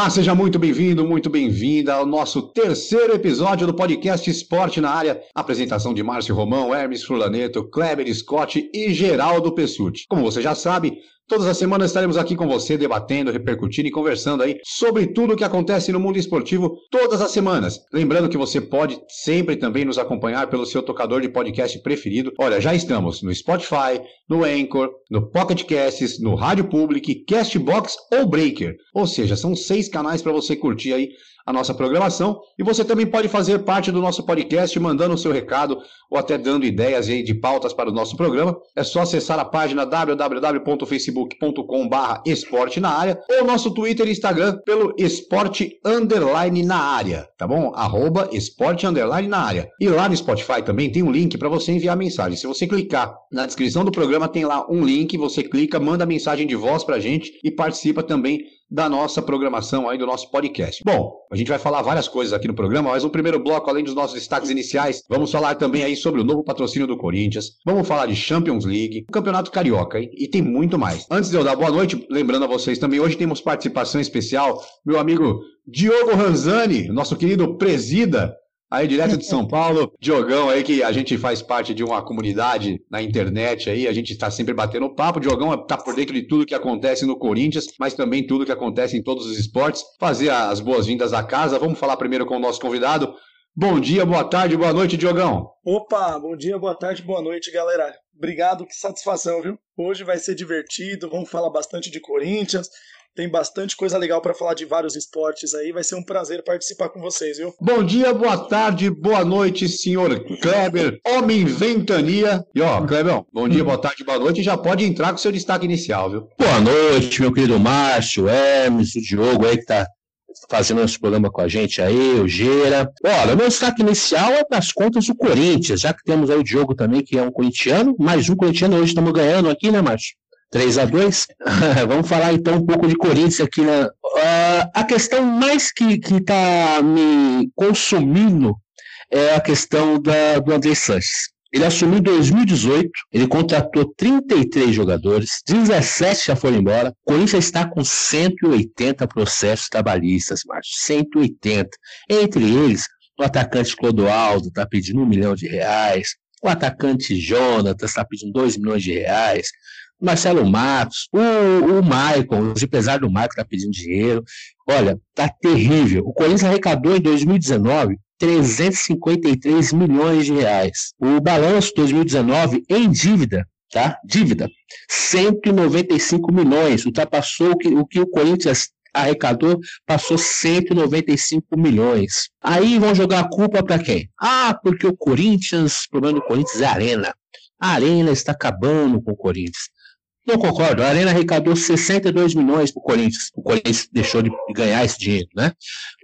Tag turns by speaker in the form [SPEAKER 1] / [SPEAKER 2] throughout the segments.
[SPEAKER 1] Olá, seja muito bem-vindo, muito bem-vinda ao nosso terceiro episódio do podcast Esporte na Área. Apresentação de Márcio Romão, Hermes Furlaneto, Kleber Scott e Geraldo Pessuti. Como você já sabe, Todas as semanas estaremos aqui com você, debatendo, repercutindo e conversando aí sobre tudo o que acontece no mundo esportivo todas as semanas. Lembrando que você pode sempre também nos acompanhar pelo seu tocador de podcast preferido. Olha, já estamos no Spotify, no Anchor, no Pocket Casts, no Rádio Public, Castbox ou Breaker. Ou seja, são seis canais para você curtir aí a nossa programação. E você também pode fazer parte do nosso podcast mandando o seu recado ou até dando ideias aí de pautas para o nosso programa. É só acessar a página www.facebook.com.br esporte na área ou nosso Twitter e Instagram pelo esporte underline na área, tá bom? Arroba esporte underline na área. E lá no Spotify também tem um link para você enviar mensagem. Se você clicar na descrição do programa, tem lá um link, você clica, manda mensagem de voz para a gente e participa também da nossa programação aí do nosso podcast. Bom, a gente vai falar várias coisas aqui no programa, mas no primeiro bloco, além dos nossos destaques iniciais, vamos falar também aí sobre o novo patrocínio do Corinthians, vamos falar de Champions League, o Campeonato Carioca hein? e tem muito mais. Antes de eu dar boa noite, lembrando a vocês também, hoje temos participação especial, meu amigo Diogo Ranzani, nosso querido presida, Aí, direto de São Paulo, Diogão aí, que a gente faz parte de uma comunidade na internet aí, a gente está sempre batendo papo. Diogão está por dentro de tudo que acontece no Corinthians, mas também tudo que acontece em todos os esportes. Fazer as boas-vindas à casa. Vamos falar primeiro com o nosso convidado. Bom dia, boa tarde, boa noite, Diogão.
[SPEAKER 2] Opa, bom dia, boa tarde, boa noite, galera. Obrigado, que satisfação, viu? Hoje vai ser divertido, vamos falar bastante de Corinthians. Tem bastante coisa legal para falar de vários esportes aí. Vai ser um prazer participar com vocês, viu?
[SPEAKER 1] Bom dia, boa tarde, boa noite, senhor Kleber, homem ventania. E ó, Kleber, bom dia, boa tarde, boa noite. Já pode entrar com seu destaque inicial, viu?
[SPEAKER 3] Boa noite, meu querido Márcio, Hermes, o Diogo aí que tá fazendo esse programa com a gente aí, o Geira. Olha, meu destaque inicial é das contas do Corinthians, já que temos aí o Diogo também, que é um corintiano, mais um corintiano, hoje estamos ganhando aqui, né, Márcio? 3 a 2 Vamos falar então um pouco de Corinthians aqui. Né? Uh, a questão mais que está me consumindo é a questão da, do André Sanches. Ele assumiu em 2018, ele contratou 33 jogadores, 17 já foram embora. O Corinthians está com 180 processos trabalhistas, Márcio. 180. Entre eles, o atacante Clodoaldo está pedindo um milhão de reais, o atacante Jonatas está pedindo 2 milhões de reais. Marcelo Matos, o, o Maicon, os empresários do Maicon tá pedindo dinheiro. Olha, tá terrível. O Corinthians arrecadou em 2019 353 milhões de reais. O balanço 2019 em dívida, tá? Dívida, 195 milhões. Ultrapassou o que o, que o Corinthians arrecadou, passou 195 milhões. Aí vão jogar a culpa para quem? Ah, porque o Corinthians, o problema do Corinthians é a arena. A arena está acabando com o Corinthians. Não concordo. A Arena arrecadou 62 milhões para o Corinthians. O Corinthians deixou de ganhar esse dinheiro, né?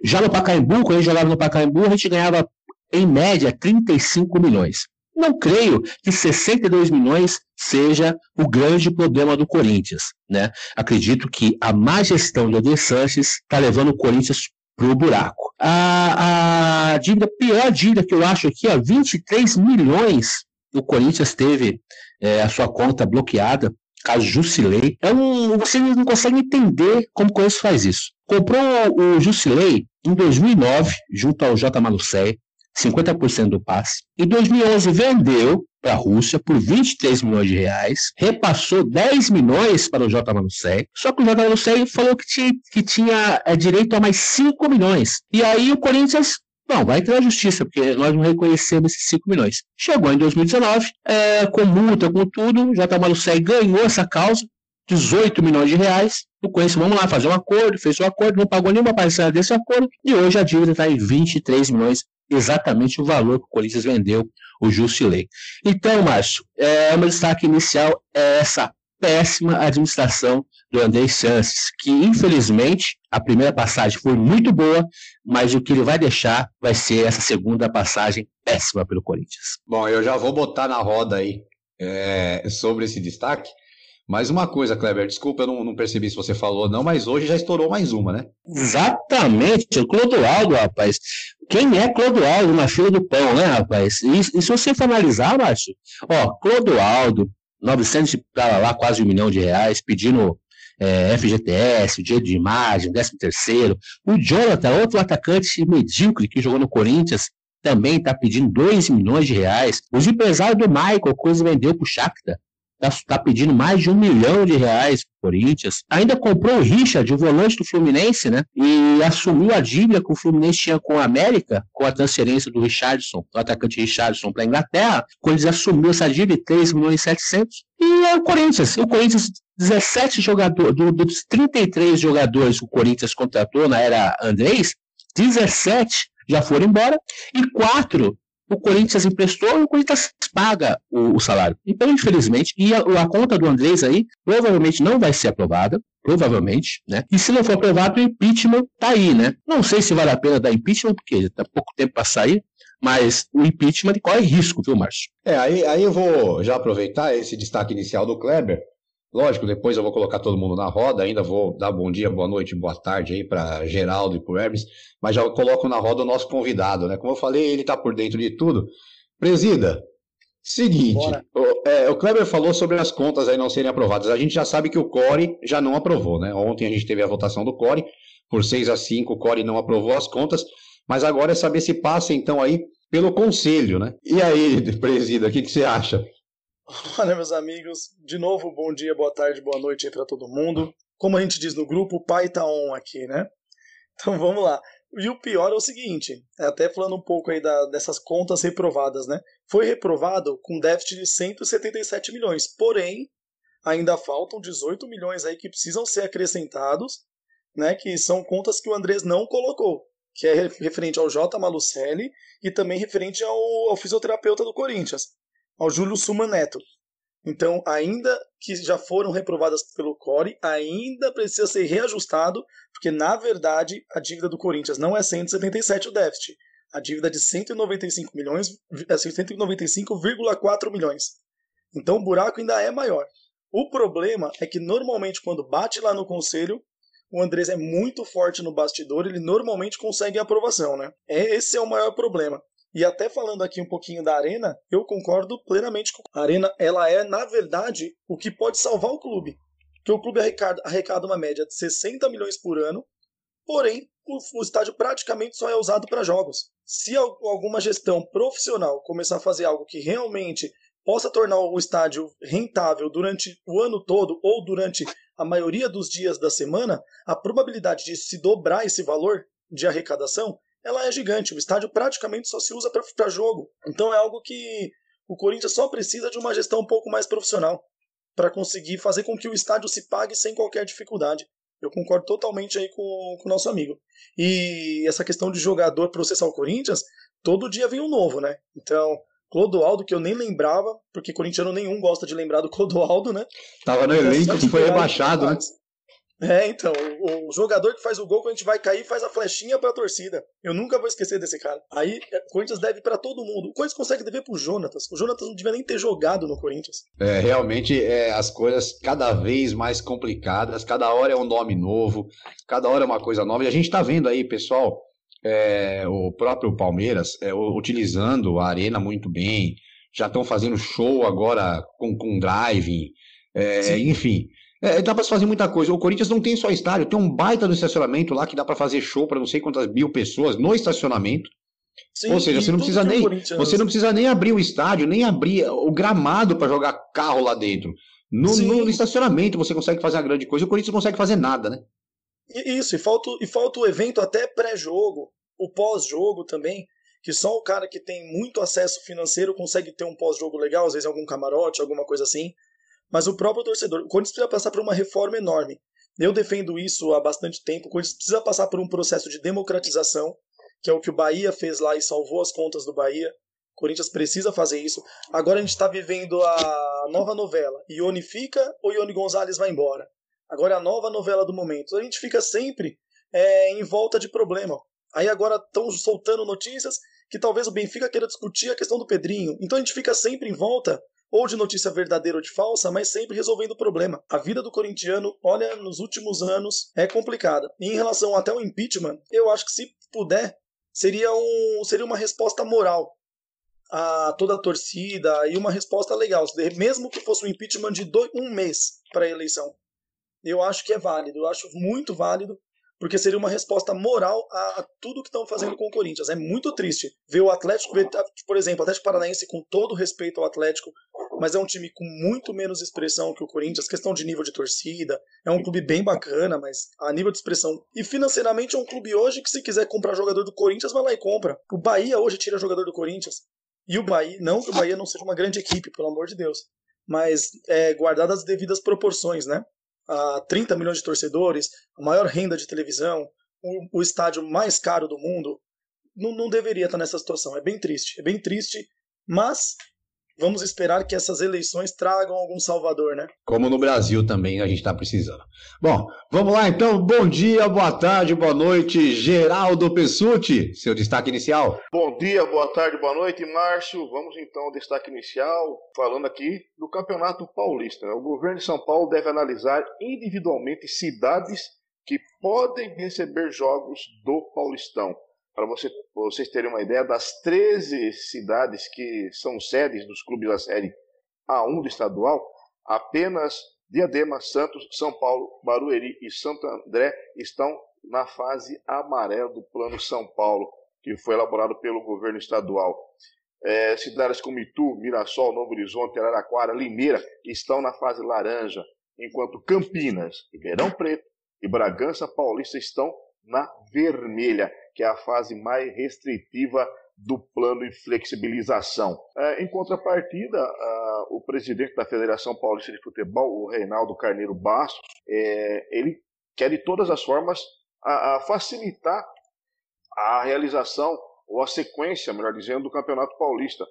[SPEAKER 3] Já no Pacaembu, quando a gente jogava no Pacaembu, a gente ganhava, em média, 35 milhões. Não creio que 62 milhões seja o grande problema do Corinthians, né? Acredito que a má gestão do Eder Sanches está levando o Corinthians para o buraco. A, a dívida, pior dívida que eu acho aqui, ó, 23 milhões o Corinthians teve é, a sua conta bloqueada caso Jusilei, é um, você não consegue entender como o Corinthians faz isso. Comprou o Jusilei em 2009, junto ao J. Malucé, 50% do passe. Em 2011 vendeu para a Rússia por 23 milhões de reais, repassou 10 milhões para o J. Manusseg, só que o J. Manusseg falou que tinha, que tinha é, direito a mais 5 milhões. E aí o Corinthians não, vai entrar na justiça, porque nós não reconhecemos esses 5 milhões. Chegou em 2019, é, com multa, com tudo, J. Malucei ganhou essa causa, 18 milhões de reais. O Corinthians, vamos lá fazer um acordo, fez um acordo, não pagou nenhuma parcela desse acordo, e hoje a dívida está em 23 milhões, exatamente o valor que o Corinthians vendeu o Justilei. Então, Márcio, é, o meu destaque inicial é essa péssima administração do André Sanches, que infelizmente a primeira passagem foi muito boa, mas o que ele vai deixar vai ser essa segunda passagem péssima pelo Corinthians.
[SPEAKER 1] Bom, eu já vou botar na roda aí é, sobre esse destaque. Mais uma coisa, Kleber, desculpa, eu não, não, percebi se você falou não, mas hoje já estourou mais uma, né?
[SPEAKER 3] Exatamente, o Clodoaldo, rapaz. Quem é Clodoaldo na fila do pão, né, rapaz? E, e se você for analisar, Márcio, ó, Clodoaldo, 900 para lá, quase um milhão de reais, pedindo é, FGTS, direito de imagem, 13 terceiro. O Jonathan, outro atacante medíocre que jogou no Corinthians, também está pedindo 2 milhões de reais. Os empresários do Michael, coisa vendeu para o Shakhtar, está tá pedindo mais de um milhão de reais para o Corinthians. Ainda comprou o Richard, o volante do Fluminense, né? E assumiu a dívida que o Fluminense tinha com a América, com a transferência do Richardson, do atacante Richardson para a Inglaterra. O Corinthians assumiu essa dívida de 3 milhões e 700. E é o Corinthians. O Corinthians, 17 jogadores, dos 33 jogadores que o Corinthians contratou na era Andrés, 17 já foram embora e quatro o Corinthians emprestou e o Corinthians paga o, o salário. Então, infelizmente, e a, a, conta do Andrés aí provavelmente não vai ser aprovada, provavelmente, né? E se não for aprovado, o impeachment tá aí, né? Não sei se vale a pena dar impeachment, porque tá pouco tempo para sair, mas o impeachment corre risco, viu, Márcio?
[SPEAKER 1] É, aí, aí eu vou já aproveitar esse destaque inicial do Kleber Lógico, depois eu vou colocar todo mundo na roda, ainda vou dar bom dia, boa noite, boa tarde aí para Geraldo e para Hermes, mas já coloco na roda o nosso convidado, né? Como eu falei, ele está por dentro de tudo. Presida, seguinte, o, é, o, Kleber falou sobre as contas aí não serem aprovadas. A gente já sabe que o Core já não aprovou, né? Ontem a gente teve a votação do Core, por 6 a 5 o Core não aprovou as contas, mas agora é saber se passa então aí pelo conselho, né? E aí, Presida, o que, que você acha?
[SPEAKER 2] Olha, meus amigos, de novo, bom dia, boa tarde, boa noite aí para todo mundo. Como a gente diz no grupo, o pai tá on aqui, né? Então vamos lá. E o pior é o seguinte, é até falando um pouco aí da, dessas contas reprovadas, né? Foi reprovado com déficit de 177 milhões, porém, ainda faltam 18 milhões aí que precisam ser acrescentados, né? Que são contas que o Andrés não colocou, que é referente ao J. Malucelli e também referente ao, ao fisioterapeuta do Corinthians ao Júlio Suma Neto. Então, ainda que já foram reprovadas pelo Core, ainda precisa ser reajustado, porque na verdade a dívida do Corinthians não é 177 o déficit. A dívida é de 195 milhões, é 195,4 milhões. Então o buraco ainda é maior. O problema é que normalmente quando bate lá no conselho, o Andrés é muito forte no bastidor, ele normalmente consegue a aprovação, né? É, esse é o maior problema. E até falando aqui um pouquinho da Arena, eu concordo plenamente com a Arena. Ela é, na verdade, o que pode salvar o clube. Porque o clube arrecada, arrecada uma média de 60 milhões por ano, porém, o, o estádio praticamente só é usado para jogos. Se alguma gestão profissional começar a fazer algo que realmente possa tornar o estádio rentável durante o ano todo ou durante a maioria dos dias da semana, a probabilidade de se dobrar esse valor de arrecadação ela é gigante. O estádio praticamente só se usa para jogo. Então é algo que o Corinthians só precisa de uma gestão um pouco mais profissional para conseguir fazer com que o estádio se pague sem qualquer dificuldade. Eu concordo totalmente aí com, com o nosso amigo. E essa questão de jogador processar o Corinthians, todo dia vem um novo, né? Então, Clodoaldo, que eu nem lembrava, porque corintiano nenhum gosta de lembrar do Clodoaldo, né?
[SPEAKER 1] Tava no elenco que foi rebaixado, né?
[SPEAKER 2] É, então, o, o, jogador que faz o gol, quando a gente vai cair, faz a flechinha pra torcida. Eu nunca vou esquecer desse cara. Aí, é, o Corinthians deve para todo mundo. O Corinthians consegue dever pro Jonatas. O Jonatas não devia nem ter jogado no Corinthians.
[SPEAKER 1] É, realmente, é, as coisas cada vez mais complicadas, cada hora é um nome novo, cada hora é uma coisa nova. E a gente tá vendo aí, pessoal, é, o próprio Palmeiras é, utilizando a arena muito bem, já estão fazendo show agora com, com driving, é, enfim. É, dá para se fazer muita coisa. O Corinthians não tem só estádio, tem um baita do estacionamento lá que dá para fazer show para não sei quantas mil pessoas no estacionamento. Sim, Ou seja, você não precisa nem você não precisa nem abrir o estádio, nem abrir o gramado para jogar carro lá dentro. No, no, estacionamento você consegue fazer uma grande coisa. O Corinthians não consegue fazer nada, né?
[SPEAKER 2] Isso, e falta, e falta o evento até pré-jogo, o pós-jogo também, que só o cara que tem muito acesso financeiro consegue ter um pós-jogo legal, às vezes algum camarote, alguma coisa assim. Mas o próprio torcedor. O Corinthians precisa passar por uma reforma enorme. Eu defendo isso há bastante tempo. O Corinthians precisa passar por um processo de democratização, que é o que o Bahia fez lá e salvou as contas do Bahia. O Corinthians precisa fazer isso. Agora a gente está vivendo a nova novela. Ione fica ou Ione Gonzalez vai embora? Agora é a nova novela do momento. A gente fica sempre é, em volta de problema. Aí agora estão soltando notícias que talvez o Benfica queira discutir a questão do Pedrinho. Então a gente fica sempre em volta ou de notícia verdadeira ou de falsa, mas sempre resolvendo o problema. A vida do corintiano, olha, nos últimos anos é complicada. E em relação até ao impeachment, eu acho que se puder, seria, um, seria uma resposta moral a toda a torcida e uma resposta legal, mesmo que fosse um impeachment de dois, um mês para a eleição. Eu acho que é válido, eu acho muito válido, porque seria uma resposta moral a, tudo que estão fazendo com o Corinthians. É muito triste ver o Atlético, por exemplo, o Atlético Paranaense, com todo respeito ao Atlético, mas é um time com muito menos expressão que o Corinthians, questão de nível de torcida. É um clube bem bacana, mas a nível de expressão. E financeiramente é um clube hoje que, se quiser comprar jogador do Corinthians, vai lá e compra. O Bahia hoje tira jogador do Corinthians. E o Bahia, não que o Bahia não seja uma grande equipe, pelo amor de Deus, mas é, guardadas as devidas proporções, né? A 30 milhões de torcedores, a maior renda de televisão, o, o estádio mais caro do mundo, não, não deveria estar nessa situação. É bem triste, é bem triste, mas vamos esperar que essas eleições tragam algum salvador, né?
[SPEAKER 1] Como no Brasil também a gente está precisando. Bom, vamos lá então. Bom dia, boa tarde, boa noite, Geraldo Pessuti, seu destaque inicial.
[SPEAKER 4] Bom dia, boa tarde, boa noite, Márcio. Vamos então ao destaque inicial, falando aqui do Campeonato Paulista. O governo de São Paulo deve analisar individualmente cidades que podem receber jogos do Paulistão para você, vocês terem uma ideia, das 13 cidades que são sedes dos clubes da Série A1 do estadual, apenas Diadema, Santos, São Paulo, Barueri e Santo André estão na fase amarela do Plano São Paulo, que foi elaborado pelo governo estadual. É, cidades como Itu, Mirassol, Novo Horizonte, Araraquara, Limeira estão na fase laranja, enquanto Campinas, Ribeirão Preto e Bragança Paulista estão na vermelha que é a fase mais restritiva do plano de flexibilização. É, em contrapartida, o presidente da Federação Paulista de Futebol, o Reinaldo Carneiro Bastos, é, ele quer de todas as formas facilitar a realização ou a sequência, melhor dizendo, do Campeonato Paulista.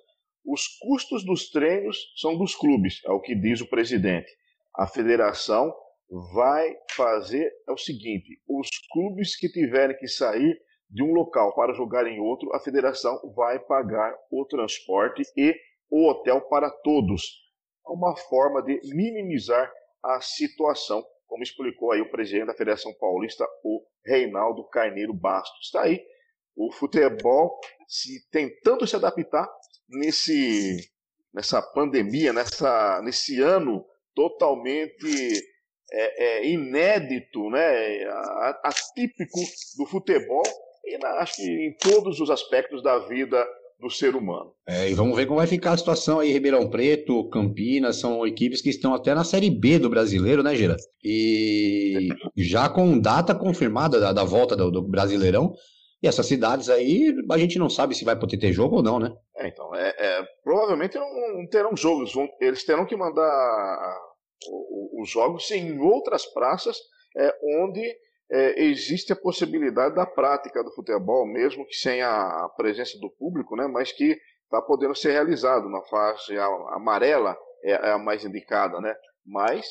[SPEAKER 4] Os custos dos treinos são dos clubes, é o que diz o presidente. A federação vai fazer é o seguinte: os clubes que tiverem que sair de um local para jogar em outro, a federação vai pagar o transporte e o hotel para todos. É uma forma de minimizar a situação, como explicou aí o presidente da Federação Paulista, o Reinaldo Carneiro Bastos. Está aí o futebol se tentando se adaptar nesse nessa pandemia, nessa nesse ano totalmente é, é, inédito, né, atípico do futebol e na, acho que em todos os aspectos da vida do ser humano.
[SPEAKER 1] É, e vamos ver como vai ficar a situação aí, Ribeirão Preto, Campinas, são equipes que estão até na Série B do brasileiro, né, Gira? E já com data confirmada da, da volta do, do, Brasileirão, e essas cidades aí, a gente não sabe se vai poder ter jogo ou não, né?
[SPEAKER 4] É, então, é, é provavelmente não, não terão jogos, vão, eles terão que mandar os jogos em outras praças, é, onde é, existe a possibilidade da prática do futebol, mesmo que sem a presença do público, né, mas que está podendo ser realizado na fase amarela, é, é, a mais indicada. Né? Mas,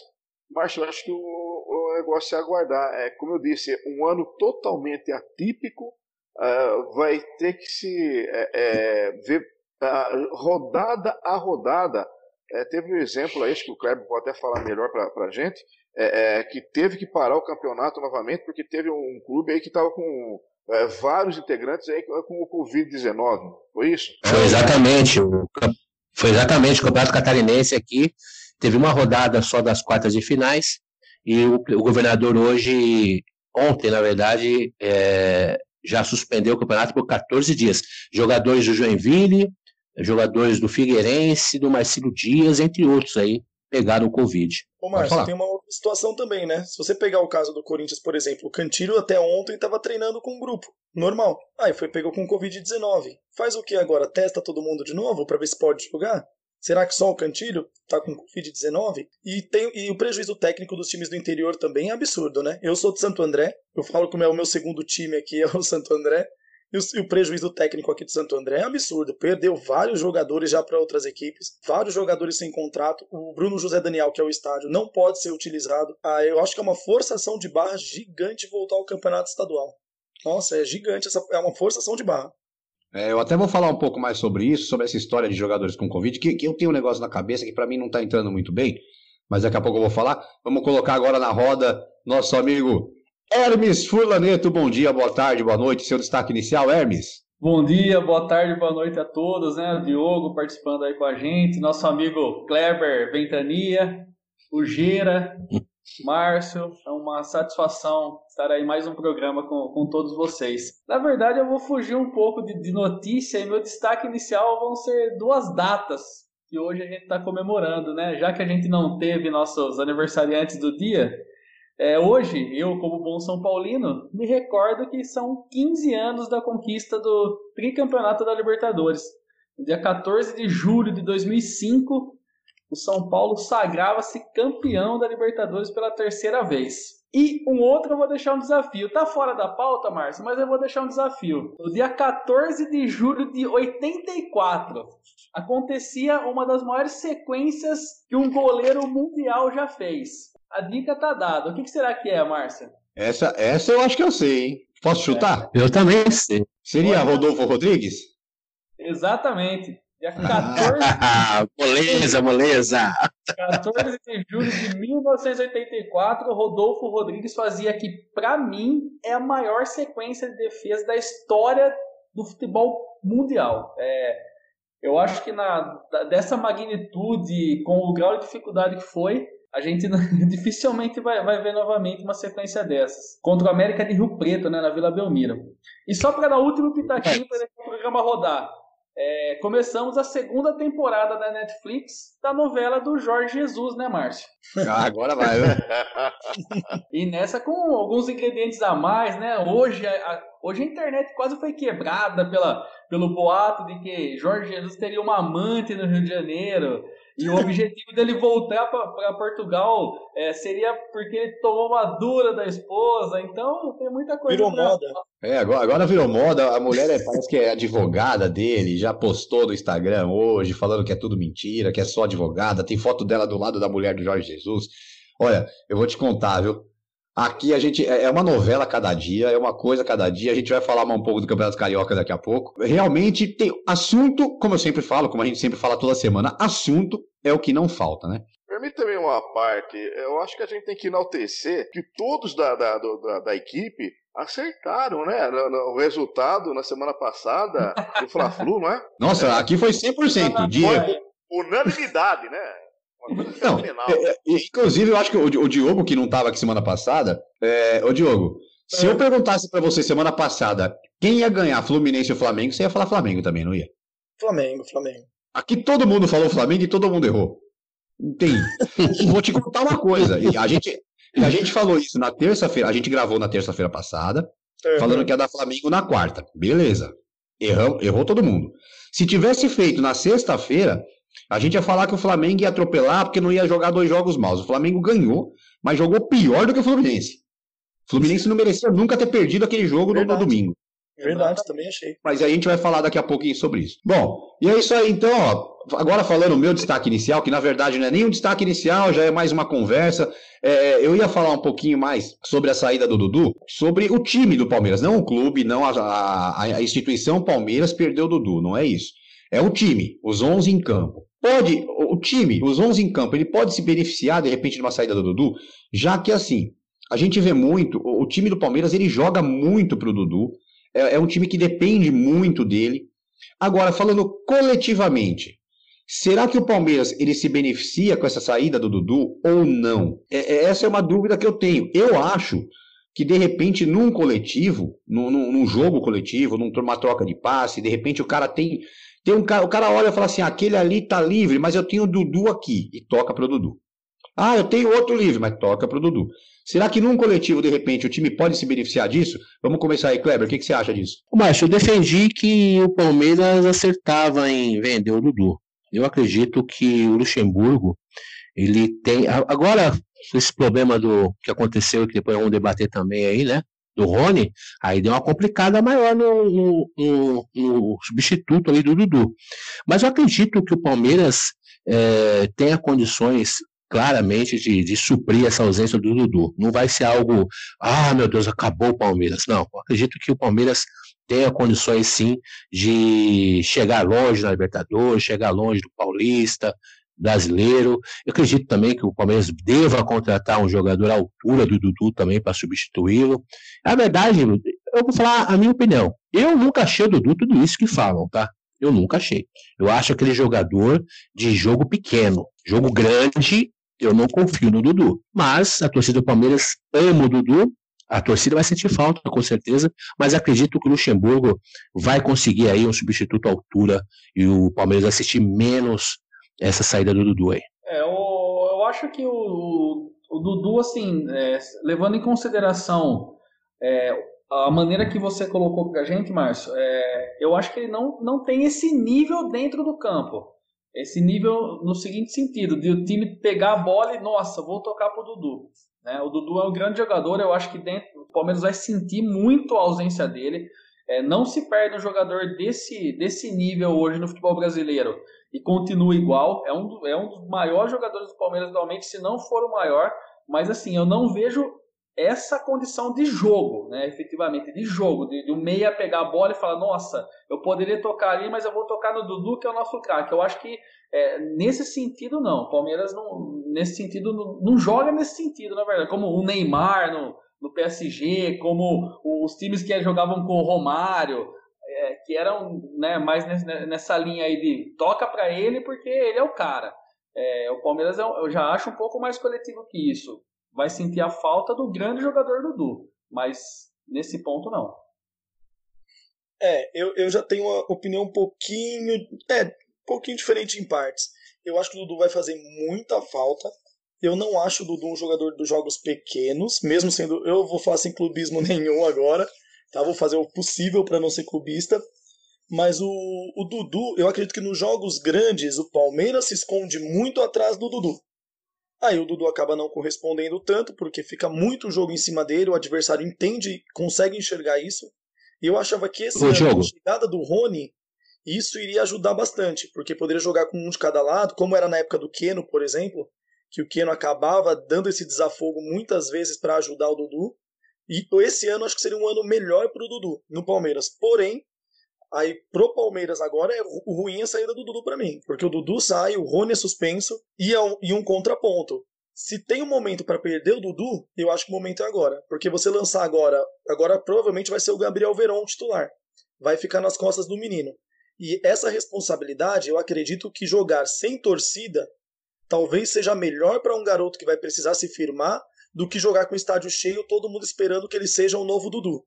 [SPEAKER 4] Márcio, eu acho que o, o, negócio é aguardar. É, como eu disse, um ano totalmente atípico, uh, vai ter que se é, é ver uh, rodada a rodada. É, teve um exemplo aí, acho que o Kleber pode até falar melhor para a gente, é, é, que teve que parar o campeonato novamente porque teve um clube aí que estava com é, vários integrantes aí com o Covid-19. Foi isso?
[SPEAKER 3] Foi exatamente. Foi exatamente. O Campeonato Catarinense aqui teve uma rodada só das quartas de finais e o, o governador hoje, ontem, na verdade, é, já suspendeu o campeonato por 14 dias. Jogadores do Joinville, jogadores do Figueirense, do Marcelo Dias, entre outros aí, pegaram o Covid.
[SPEAKER 2] Ô, Márcio, tem uma outra situação também, né? Se você pegar o caso do Corinthians, por exemplo, o Cantilho até ontem estava treinando com um grupo, normal. Aí foi pegou com Covid-19. Faz o que agora? Testa todo mundo de novo para ver se pode jogar? Será que só o Cantilho está com Covid-19? E, tem, e o prejuízo técnico dos times do interior também é absurdo, né? Eu sou de Santo André, eu falo que o meu segundo time aqui é o Santo André, e o, e o, prejuízo técnico aqui de Santo André é absurdo. Perdeu vários jogadores já para outras equipes, vários jogadores sem contrato. O Bruno José Daniel, que é o estádio, não pode ser utilizado. Ah, eu acho que é uma forçação de barra gigante voltar ao campeonato estadual. Nossa, é gigante, essa, é uma forçação de barra.
[SPEAKER 1] É, eu até vou falar um pouco mais sobre isso, sobre essa história de jogadores com Covid, que, que eu tenho um negócio na cabeça que para mim não está entrando muito bem, mas daqui a pouco eu vou falar. Vamos colocar agora na roda nosso amigo Hermes Furlaneto, bom dia, boa tarde, boa noite. Seu destaque inicial, Hermes.
[SPEAKER 5] Bom dia, boa tarde, boa noite a todos, né? O Diogo participando aí com a gente, nosso amigo Kleber Ventania, o Gira, Márcio. É uma satisfação estar aí mais um programa com, com todos vocês. Na verdade, eu vou fugir um pouco de, de notícia e meu destaque inicial vão ser duas datas que hoje a gente está comemorando, né? Já que a gente não teve nossos aniversariantes do dia, é, hoje, eu, como bom São Paulino, me recordo que são 15 anos da conquista do tricampeonato da Libertadores. No dia 14 de julho de 2005, o São Paulo sagrava-se campeão da Libertadores pela terceira vez. E um outro eu vou deixar um desafio. Tá fora da pauta, Márcio, mas eu vou deixar um desafio. No dia 14 de julho de 84, acontecia uma das maiores sequências que um goleiro mundial já fez. A dica tá dada. O que, que será que é, Márcia?
[SPEAKER 1] Essa, essa eu acho que eu sei, hein? Posso é. chutar?
[SPEAKER 3] É. Eu também sei.
[SPEAKER 1] Seria Pode. Rodolfo Rodrigues?
[SPEAKER 5] Exatamente. Dia 14.
[SPEAKER 3] moleza, moleza.
[SPEAKER 5] 14 de julho de 1984, Rodolfo Rodrigues fazia que, para mim, é a maior sequência de defesa da história do futebol mundial. É, eu acho que na, dessa magnitude, com o grau de dificuldade que foi, a gente dificilmente vai, vai ver novamente uma sequência dessas. Contra o América de Rio Preto, né, na Vila Belmiro. E só para dar o último pitaquinho para o programa rodar. É, começamos a segunda temporada da Netflix da novela do Jorge Jesus, né, Márcio?
[SPEAKER 1] Ah, agora vai, né?
[SPEAKER 5] e nessa com alguns ingredientes a mais, né? Hoje a, hoje a internet quase foi quebrada pela, pelo boato de que Jorge Jesus teria uma amante no Rio de Janeiro. E o objetivo dele voltar para Portugal é, seria porque ele tomou uma dura da esposa. Então tem muita coisa.
[SPEAKER 2] Virou pra... moda.
[SPEAKER 1] É, agora, agora virou moda. A mulher é, parece que é advogada dele, já postou no Instagram hoje, falando que é tudo mentira, que é só advogada. Tem foto dela do lado da mulher do Jorge Jesus. Olha, eu vou te contar, viu? Aqui a gente é, é uma novela cada dia, é uma coisa cada dia. A gente vai falar um pouco do Campeonato Carioca daqui a pouco. Realmente tem assunto, como eu sempre falo, como a gente sempre fala toda semana, assunto é o que não falta, né?
[SPEAKER 4] Permita-me uma parte. Eu acho que a gente tem que enaltecer que todos da, da, da, da equipe acertaram, né? O resultado na semana passada do Fla-Flu, não é?
[SPEAKER 1] Nossa, aqui foi 100%. Dia...
[SPEAKER 4] Unanimidade, né?
[SPEAKER 1] Não, é, é, inclusive, eu acho que o, o Diogo, que não estava aqui semana passada, é, ô Diogo, se eu é. perguntasse para você semana passada quem ia ganhar Fluminense ou Flamengo, você ia falar Flamengo também, não ia?
[SPEAKER 2] Flamengo, Flamengo.
[SPEAKER 1] Aqui todo mundo falou Flamengo e todo mundo errou. Tem. Vou te contar uma coisa. A gente, a gente falou isso na terça-feira, a gente gravou na terça-feira passada, uhum. falando que ia dar Flamengo na quarta. Beleza. Errou, errou todo mundo. Se tivesse feito na sexta-feira, a gente ia falar que o Flamengo ia atropelar porque não ia jogar dois jogos maus. O Flamengo ganhou, mas jogou pior do que o Fluminense. O Fluminense não merecia nunca ter perdido aquele jogo no, no domingo.
[SPEAKER 2] Verdade, também achei.
[SPEAKER 1] Mas a gente vai falar daqui a pouquinho sobre isso. Bom, e é isso aí então, ó. Agora falando o meu destaque inicial, que na verdade não é nem um destaque inicial, já é mais uma conversa. É, eu ia falar um pouquinho mais sobre a saída do Dudu, sobre o time do Palmeiras, não o clube, não a, a, a instituição Palmeiras perdeu o Dudu, não é isso. É o time, os 11 em campo. Pode, o time, os 11 em campo, ele pode se beneficiar de repente de uma saída do Dudu, já que assim, a gente vê muito, o time do Palmeiras ele joga muito pro Dudu, é, é um time que depende muito dele. Agora, falando coletivamente, será que o Palmeiras ele se beneficia com essa saída do Dudu ou não? É, é, essa é uma dúvida que eu tenho. Eu acho que de repente num coletivo, num, num jogo coletivo, numa troca de passe, de repente o cara tem tem um cara, o cara olha e fala assim: aquele ali tá livre, mas eu tenho o Dudu aqui, e toca pro Dudu. Ah, eu tenho outro livre, mas toca pro Dudu. Será que num coletivo, de repente, o time pode se beneficiar disso? Vamos começar aí, Kleber. O que, que você acha disso?
[SPEAKER 3] Márcio, eu defendi que o Palmeiras acertava em vender o Dudu. Eu acredito que o Luxemburgo, ele tem. Agora, esse problema do que aconteceu, que depois vamos debater também aí, né? Do Rony, aí deu uma complicada maior no, no, no, no substituto ali do Dudu. Mas eu acredito que o Palmeiras é, tenha condições claramente de, de suprir essa ausência do Dudu. Não vai ser algo, ah, meu Deus, acabou o Palmeiras. Não, eu acredito que o Palmeiras tenha condições sim de chegar longe na Libertadores, chegar longe do Paulista, brasileiro. Eu acredito também que o Palmeiras deva contratar um jogador à altura do Dudu também para substituí-lo. Na verdade, eu vou falar a minha opinião. Eu nunca achei o Dudu tudo isso que falam, tá? Eu nunca achei. Eu acho aquele jogador de jogo pequeno. Jogo grande, eu não confio no Dudu. Mas a torcida do Palmeiras ama o Dudu a torcida vai sentir falta, com certeza, mas acredito que o Luxemburgo vai conseguir aí um substituto à altura e o Palmeiras assistir menos essa saída do Dudu aí.
[SPEAKER 5] É, eu, eu acho que o, o Dudu, assim, é, levando em consideração é, a maneira que você colocou pra gente, Márcio, é, eu acho que ele não, não tem esse nível dentro do campo. Esse nível no seguinte sentido, de o time pegar a bola e, nossa, vou tocar pro Dudu. Né? O Dudu é um grande jogador, eu acho que dentro, o Palmeiras vai sentir muito a ausência dele. É, não se perde um jogador desse, desse nível hoje no futebol brasileiro e continua igual. É um, é um dos maiores jogadores do Palmeiras atualmente, se não for o maior. Mas assim, eu não vejo essa condição de jogo, né, efetivamente, de jogo, de, de um meia pegar a bola e falar, nossa, eu poderia tocar ali, mas eu vou tocar no Dudu, que é o nosso craque. Eu acho que é, nesse sentido, não. O Palmeiras, não, nesse sentido, não, não, joga nesse sentido, na verdade, como o Neymar no, no PSG, como os times que jogavam com o Romário, que eram né, mais nessa linha aí de toca para ele porque ele é o cara. É, o Palmeiras é eu já acho um pouco mais coletivo que isso vai sentir a falta do grande jogador Dudu. Mas nesse ponto, não.
[SPEAKER 2] É, eu, eu já tenho uma opinião um pouquinho. É, um pouquinho diferente em partes. Eu acho que o Dudu vai fazer muita falta. Eu não acho o Dudu um jogador dos jogos pequenos, mesmo sendo. Eu vou falar sem clubismo nenhum agora. Tá? Vou fazer o possível para não ser clubista. Mas o, o Dudu, eu acredito que nos jogos grandes, o Palmeiras se esconde muito atrás do Dudu. Aí o Dudu acaba não correspondendo tanto, porque fica muito jogo em cima dele, o adversário entende, consegue enxergar isso. E eu achava que esse ano, a chegada do Rony, isso iria ajudar bastante, porque poderia jogar com um de cada lado, como era na época do Keno, por exemplo, que o Keno acabava dando esse desafogo muitas vezes para ajudar o Dudu. E esse ano acho que seria um ano melhor para o Dudu no Palmeiras. Porém, Aí pro Palmeiras agora é ruim a saída do Dudu para mim, porque o Dudu sai, o Rony é suspenso e, é um, e um contraponto. Se tem um momento para perder o Dudu, eu acho que o momento é agora, porque você lançar agora, agora provavelmente vai ser o Gabriel Verón titular. Vai ficar nas costas do menino. E essa responsabilidade, eu acredito que jogar sem torcida talvez seja melhor para um garoto que vai precisar se firmar do que jogar com o estádio cheio, todo mundo esperando que ele seja o novo Dudu.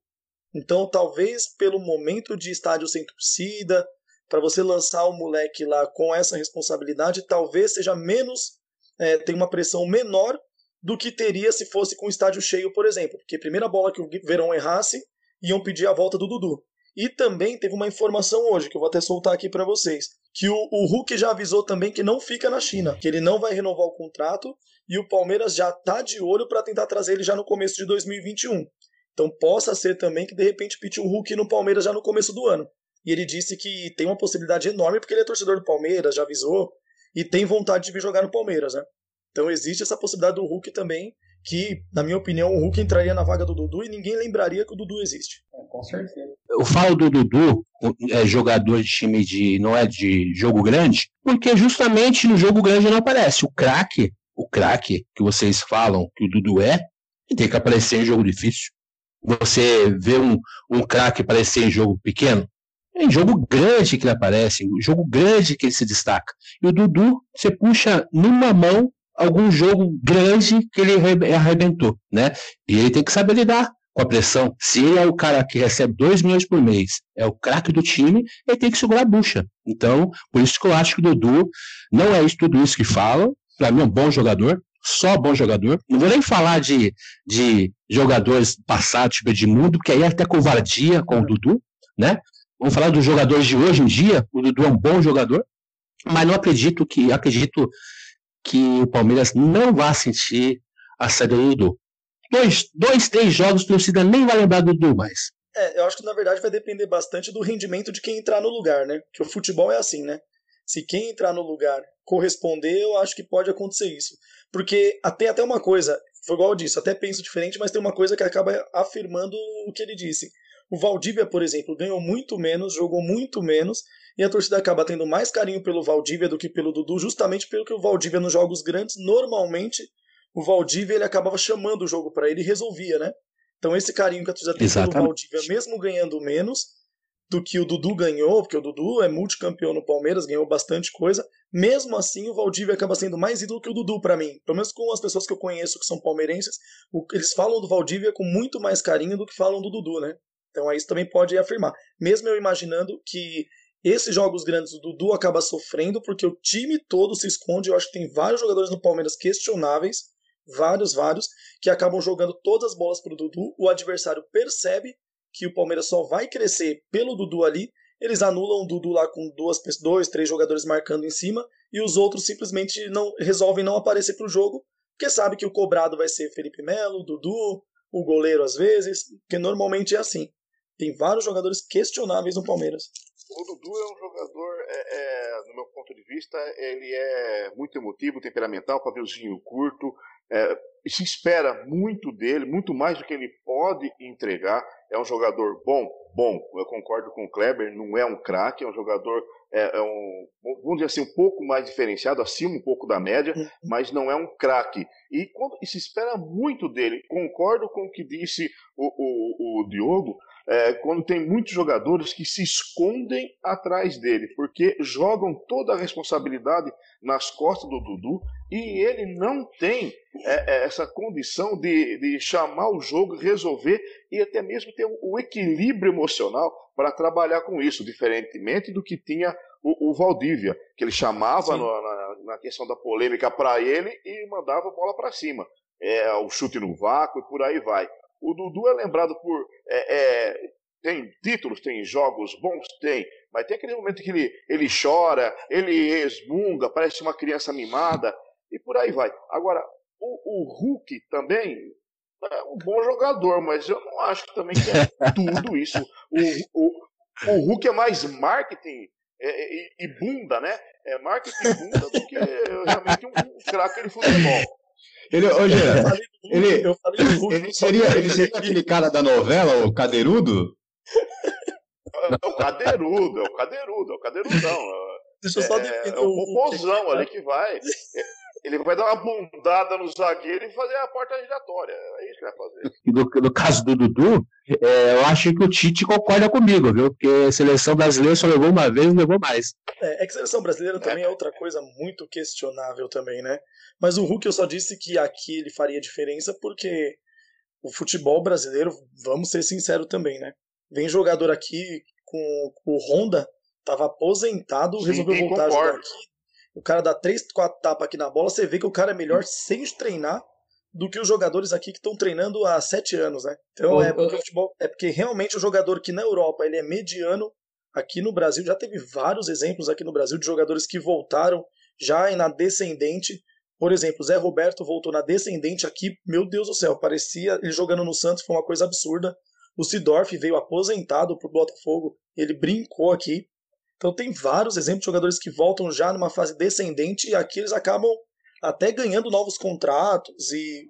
[SPEAKER 2] Então, talvez pelo momento de estádio sem torcida, para você lançar o moleque lá com essa responsabilidade, talvez seja menos, é, tem uma pressão menor do que teria se fosse com o estádio cheio, por exemplo. Porque a primeira bola que o Verão errasse, iam pedir a volta do Dudu. E também teve uma informação hoje, que eu vou até soltar aqui para vocês, que o, o Hulk já avisou também que não fica na China, que ele não vai renovar o contrato, e o Palmeiras já tá de olho para tentar trazer ele já no começo de 2021. Então possa ser também que de repente pinte um Hulk no Palmeiras já no começo do ano. E ele disse que tem uma possibilidade enorme porque ele é torcedor do Palmeiras, já avisou, e tem vontade de vir jogar no Palmeiras, né? Então existe essa possibilidade do Hulk também, que, na minha opinião, o Hulk entraria na vaga do Dudu e ninguém lembraria que o Dudu existe.
[SPEAKER 5] É, com certeza.
[SPEAKER 3] Eu falo do Dudu, é jogador de time de. não é de jogo grande, porque justamente no jogo grande não aparece. O craque, o craque que vocês falam que o Dudu é, tem que aparecer em jogo difícil você vê um, um craque aparecer em jogo pequeno? É em jogo grande que ele aparece, em jogo grande que ele se destaca. E o Dudu, você puxa numa mão algum jogo grande que ele arrebentou, né? E ele tem que saber lidar com a pressão. Se ele é o cara que recebe 2 milhões por mês, é o craque do time, ele tem que segurar a bucha. Então, por isso que eu acho que o Dudu não é isso tudo isso que falam. Para mim é um bom jogador, só bom jogador. Não vou nem falar de, de jogadores passados, tipo Edmundo, porque aí é até covardia com o Dudu, né? Vamos falar dos jogadores de hoje em dia. O Dudu é um bom jogador. mas não acredito que acredito que o Palmeiras não vai sentir a saída do Dudu. Dois, dois, três jogos, a torcida nem vai lembrar do Dudu mais.
[SPEAKER 2] É, eu acho que na verdade vai depender bastante do rendimento de quem entrar no lugar, né? Que o futebol é assim, né? Se quem entrar no lugar corresponder, eu acho que pode acontecer isso. Porque tem até uma coisa, foi igual eu disse, até penso diferente, mas tem uma coisa que acaba afirmando o que ele disse. O Valdívia, por exemplo, ganhou muito menos, jogou muito menos, e a torcida acaba tendo mais carinho pelo Valdívia do que pelo Dudu, justamente pelo que o Valdívia nos jogos grandes, normalmente, o Valdívia ele acabava chamando o jogo para ele e resolvia, né? Então esse carinho que a torcida tem Exatamente. pelo Valdívia, mesmo ganhando menos do que o Dudu ganhou, porque o Dudu é multicampeão no Palmeiras, ganhou bastante coisa, mesmo assim o Valdívia acaba sendo mais ídolo que o Dudu para mim. Pelo menos com as pessoas que eu conheço que são palmeirenses, eles falam do Valdívia com muito mais carinho do que falam do Dudu, né? Então isso também pode afirmar. Mesmo eu imaginando que esses jogos grandes o Dudu acaba sofrendo porque o time todo se esconde. Eu acho que tem vários jogadores no Palmeiras questionáveis, vários, vários, que acabam jogando todas as bolas para o Dudu. O adversário percebe que o Palmeiras só vai crescer pelo Dudu ali. Eles anulam o Dudu lá com duas, dois, três jogadores marcando em cima e os outros simplesmente não resolvem não aparecer para o jogo, porque sabe que o cobrado vai ser Felipe Melo, Dudu, o goleiro às vezes, que normalmente é assim. Tem vários jogadores questionáveis no Palmeiras.
[SPEAKER 4] O Dudu é um jogador, é, é, no meu ponto de vista, ele é muito emotivo, temperamental, cabelzinho curto. É, se espera muito dele, muito mais do que ele pode entregar. É um jogador bom, bom. Eu concordo com o Kleber, não é um craque, é um jogador, é, é, um, vamos dizer assim, um pouco mais diferenciado, acima um pouco da média, uhum. mas não é um craque. E, quando, e se espera muito dele. Concordo com o que disse o, o, o Diogo é, quando tem muitos jogadores que se escondem atrás dele, porque jogam toda a responsabilidade nas costas do Dudu e ele não tem é, é, essa condição de, de chamar o jogo, resolver e até mesmo ter o equilíbrio emocional para trabalhar com isso, diferentemente do que tinha o, o Valdívia, que ele chamava no, na, na, questão da polêmica para ele e mandava a bola para cima. É, o chute no vácuo e por aí vai. O Dudu é lembrado por. É, é, tem títulos, tem jogos bons, tem, mas tem aquele momento que ele, ele chora, ele esmunga, parece uma criança mimada, e por aí vai. Agora, o, o Hulk também é um bom jogador, mas eu não acho também que é tudo isso. O, o, o Hulk é mais marketing é, e, e, bunda, né? É marketing bunda do que realmente um, um craque de futebol.
[SPEAKER 1] Ele, hoje, ele, ele, seria, ele seria aquele cara da novela, o Cadeirudo?
[SPEAKER 4] É o Cadeirudo, é o Cadeirudo, é o Cadeirudão. Deixa eu só é, é o popozão ali que vai. Ele vai dar uma bundada no zagueiro e fazer a porta giratória. É isso que vai fazer.
[SPEAKER 3] No, no caso do Dudu, é, eu acho que o Tite concorda comigo, viu? Porque a seleção brasileira só levou uma vez não levou mais.
[SPEAKER 2] É, é que a seleção brasileira também é. é outra coisa muito questionável também, né? Mas o Hulk eu só disse que aqui ele faria diferença porque o futebol brasileiro, vamos ser sinceros também, né? Vem jogador aqui com, com o Honda, tava aposentado, Sim, resolveu voltar concordo. a jogar aqui o cara dá três, quatro tapas aqui na bola, você vê que o cara é melhor sem treinar do que os jogadores aqui que estão treinando há sete anos, né? Então é porque o futebol é porque realmente o jogador que na Europa ele é mediano, aqui no Brasil já teve vários exemplos aqui no Brasil de jogadores que voltaram já na descendente. Por exemplo, Zé Roberto voltou na descendente aqui, meu Deus do céu, parecia ele jogando no Santos, foi uma coisa absurda. O Sidorf veio aposentado pro Botafogo, ele brincou aqui. Então tem vários exemplos de jogadores que voltam já numa fase descendente e aqui eles acabam até ganhando novos contratos e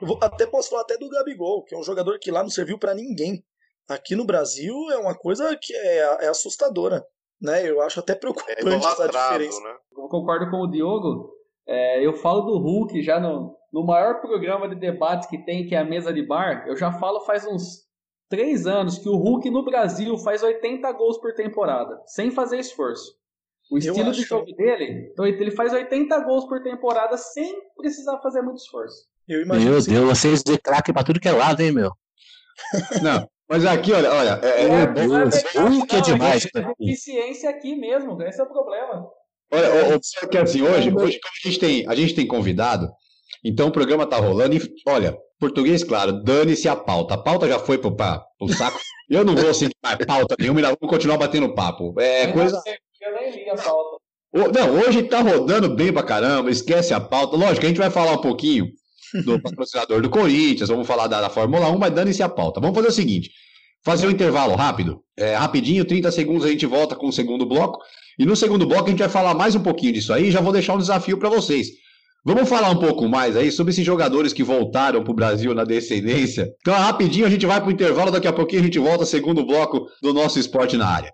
[SPEAKER 2] eu até posso falar até do Gabigol, que é um jogador que lá não serviu para ninguém. Aqui no Brasil é uma coisa que é, é assustadora, né? Eu acho até preocupante é essa diferença. Né?
[SPEAKER 5] Eu concordo com o Diogo. É, eu falo do Hulk já no, no maior programa de debates que tem, que é a mesa de bar. Eu já falo faz uns três anos que o Hulk no Brasil faz 80 gols por temporada, sem fazer esforço. O estilo de jogo que... dele, então ele faz 80 gols por temporada sem precisar fazer muito esforço.
[SPEAKER 3] meu Deus, vocês de craque pra tudo que é lado, hein, meu?
[SPEAKER 1] Não, mas aqui, olha, olha, é, é, é,
[SPEAKER 3] é Hulk é demais.
[SPEAKER 5] Eficiência aqui mesmo, esse é o problema.
[SPEAKER 1] Olha, é. que assim, hoje, hoje como a gente tem, a gente tem convidado, então o programa tá rolando e, olha, português, claro, dane-se a pauta. A pauta já foi pro, pra, pro saco. Eu não vou sentir mais pauta nenhuma, vamos continuar batendo papo. É
[SPEAKER 5] eu
[SPEAKER 1] coisa.
[SPEAKER 5] eu nem li a pauta.
[SPEAKER 1] Não, hoje tá rodando bem pra caramba, esquece a pauta. Lógico, a gente vai falar um pouquinho do patrocinador do Corinthians, vamos falar da, da Fórmula 1, mas dane-se a pauta. Vamos fazer o seguinte: fazer um intervalo rápido, é, rapidinho, 30 segundos a gente volta com o segundo bloco. E no segundo bloco a gente vai falar mais um pouquinho disso aí. Já vou deixar um desafio para vocês. Vamos falar um pouco mais aí sobre esses jogadores que voltaram para o Brasil na descendência. Então, rapidinho, a gente vai para o intervalo, daqui a pouquinho a gente volta, segundo bloco do nosso esporte na área.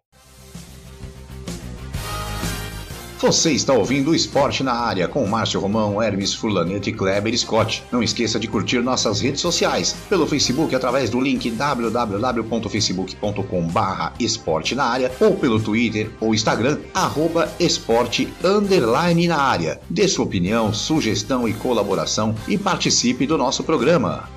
[SPEAKER 1] Você está ouvindo o Esporte na Área com Márcio Romão, Hermes Furlanete e Kleber Scott. Não esqueça de curtir nossas redes sociais pelo Facebook através do link www.facebook.com barra esporte na área ou pelo Twitter ou Instagram arroba esporte underline na área. Dê sua opinião, sugestão e colaboração e participe do nosso programa.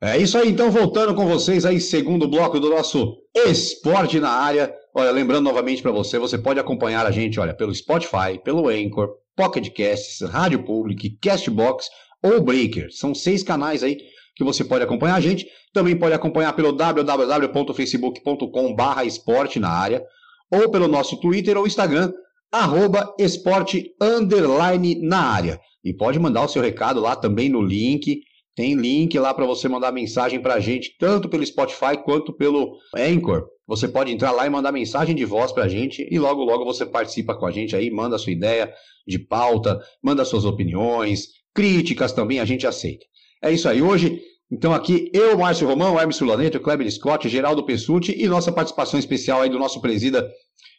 [SPEAKER 1] É isso aí, então voltando com vocês aí, segundo bloco do nosso Esporte na Área. Olha, lembrando novamente para você, você pode acompanhar a gente, olha, pelo Spotify, pelo Anchor, Pocket Casts, Rádio Public, Castbox ou Breaker. São seis canais aí que você pode acompanhar a gente. Também pode acompanhar pelo www.facebook.com barra esporte na área ou pelo nosso Twitter ou Instagram, arroba esporte underline na área. E pode mandar o seu recado lá também no link tem link lá para você mandar mensagem para a gente, tanto pelo Spotify quanto pelo Anchor. Você pode entrar lá e mandar mensagem de voz para a gente e logo, logo você participa com a gente aí, manda sua ideia de pauta, manda suas opiniões, críticas também a gente aceita. É isso aí. Hoje, então, aqui eu, Márcio Romão, Hermes Sulaneto, Kleber Scott, Geraldo Pessuti e nossa participação especial aí do nosso presida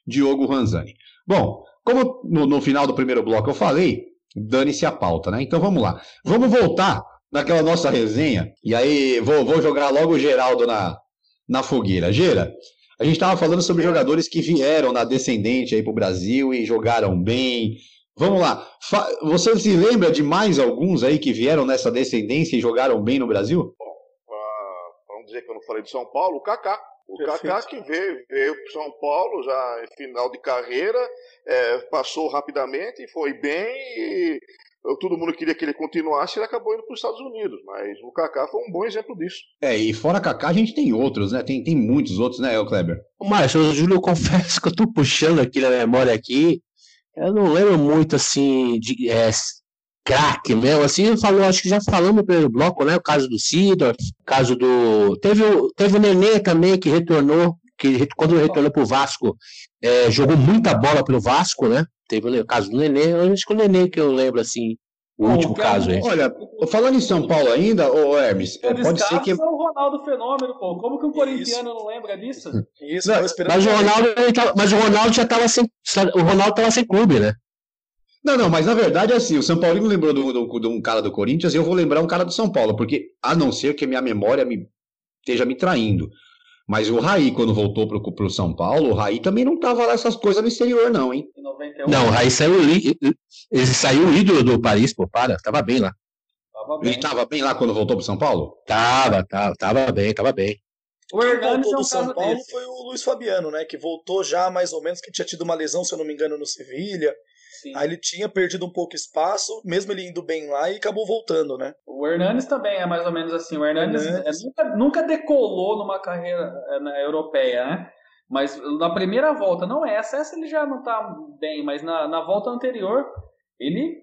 [SPEAKER 1] Diogo Ranzani. Bom, como no, no final do primeiro bloco eu falei, dane-se a pauta, né? Então vamos lá. Vamos voltar naquela nossa resenha, e aí vou, vou jogar logo o Geraldo na, na fogueira. Gera, a gente estava falando sobre jogadores que vieram na descendente aí para o Brasil e jogaram bem. Vamos lá, você se lembra de mais alguns aí que vieram nessa descendência e jogaram bem no Brasil? Bom,
[SPEAKER 4] vamos dizer que eu não falei de São Paulo, o Kaká. O Kaká que veio, veio para São Paulo já em final de carreira, é, passou rapidamente, foi bem e todo mundo queria que ele continuasse, ele acabou indo para os Estados Unidos, mas o Kaká foi um bom exemplo disso.
[SPEAKER 1] É, e fora Kaká a gente tem outros, né? Tem, tem muitos outros, né, Kleber?
[SPEAKER 3] Márcio, Júlio, eu confesso que eu tô puxando aqui na memória aqui, eu não lembro muito, assim, de é, craque mesmo, assim, falou, acho que já falamos no primeiro bloco, né, o caso do Sidor, o caso do... Teve, teve o Nenê também, que retornou, que quando retornou pro Vasco, é, jogou muita bola pelo Vasco, né? Teve o caso do Nenê, acho que o Nenê que eu lembro, assim, o último caso aí.
[SPEAKER 1] Olha, falando em São Paulo ainda, ô Hermes,
[SPEAKER 5] é, pode ser que. o Ronaldo Fenômeno, pô. Como que um corintiano não lembra disso?
[SPEAKER 3] Isso, não, mas, o Ronaldo, tava, mas o Ronaldo já estava sem. O Ronaldo estava sem clube, né?
[SPEAKER 1] Não, não, mas na verdade é assim, o São Paulino lembrou de um cara do Corinthians e eu vou lembrar um cara do São Paulo, porque a não ser que a minha memória me, esteja me traindo. Mas o Raí, quando voltou pro, pro São Paulo, o Raí também não tava lá essas coisas no exterior, não, hein?
[SPEAKER 3] Não, o Raí saiu, ele saiu ídolo do Paris, pô, para, tava bem lá.
[SPEAKER 1] Tava bem. Ele tava bem lá quando voltou pro São Paulo?
[SPEAKER 3] Tava, tava, tava bem, tava bem.
[SPEAKER 2] O Hernandes voltou é do São Paulo desse. foi o Luiz Fabiano, né? Que voltou já mais ou menos, que tinha tido uma lesão, se eu não me engano, no Sevilha. Sim. Aí ele tinha perdido um pouco espaço, mesmo ele indo bem lá, e acabou voltando, né?
[SPEAKER 5] O Hernandes também é mais ou menos assim. O Hernandes, Hernandes. É, nunca, nunca, decolou numa carreira é, na europeia, né? Mas na primeira volta, não essa, essa ele já não tá bem, mas na, na volta anterior, ele,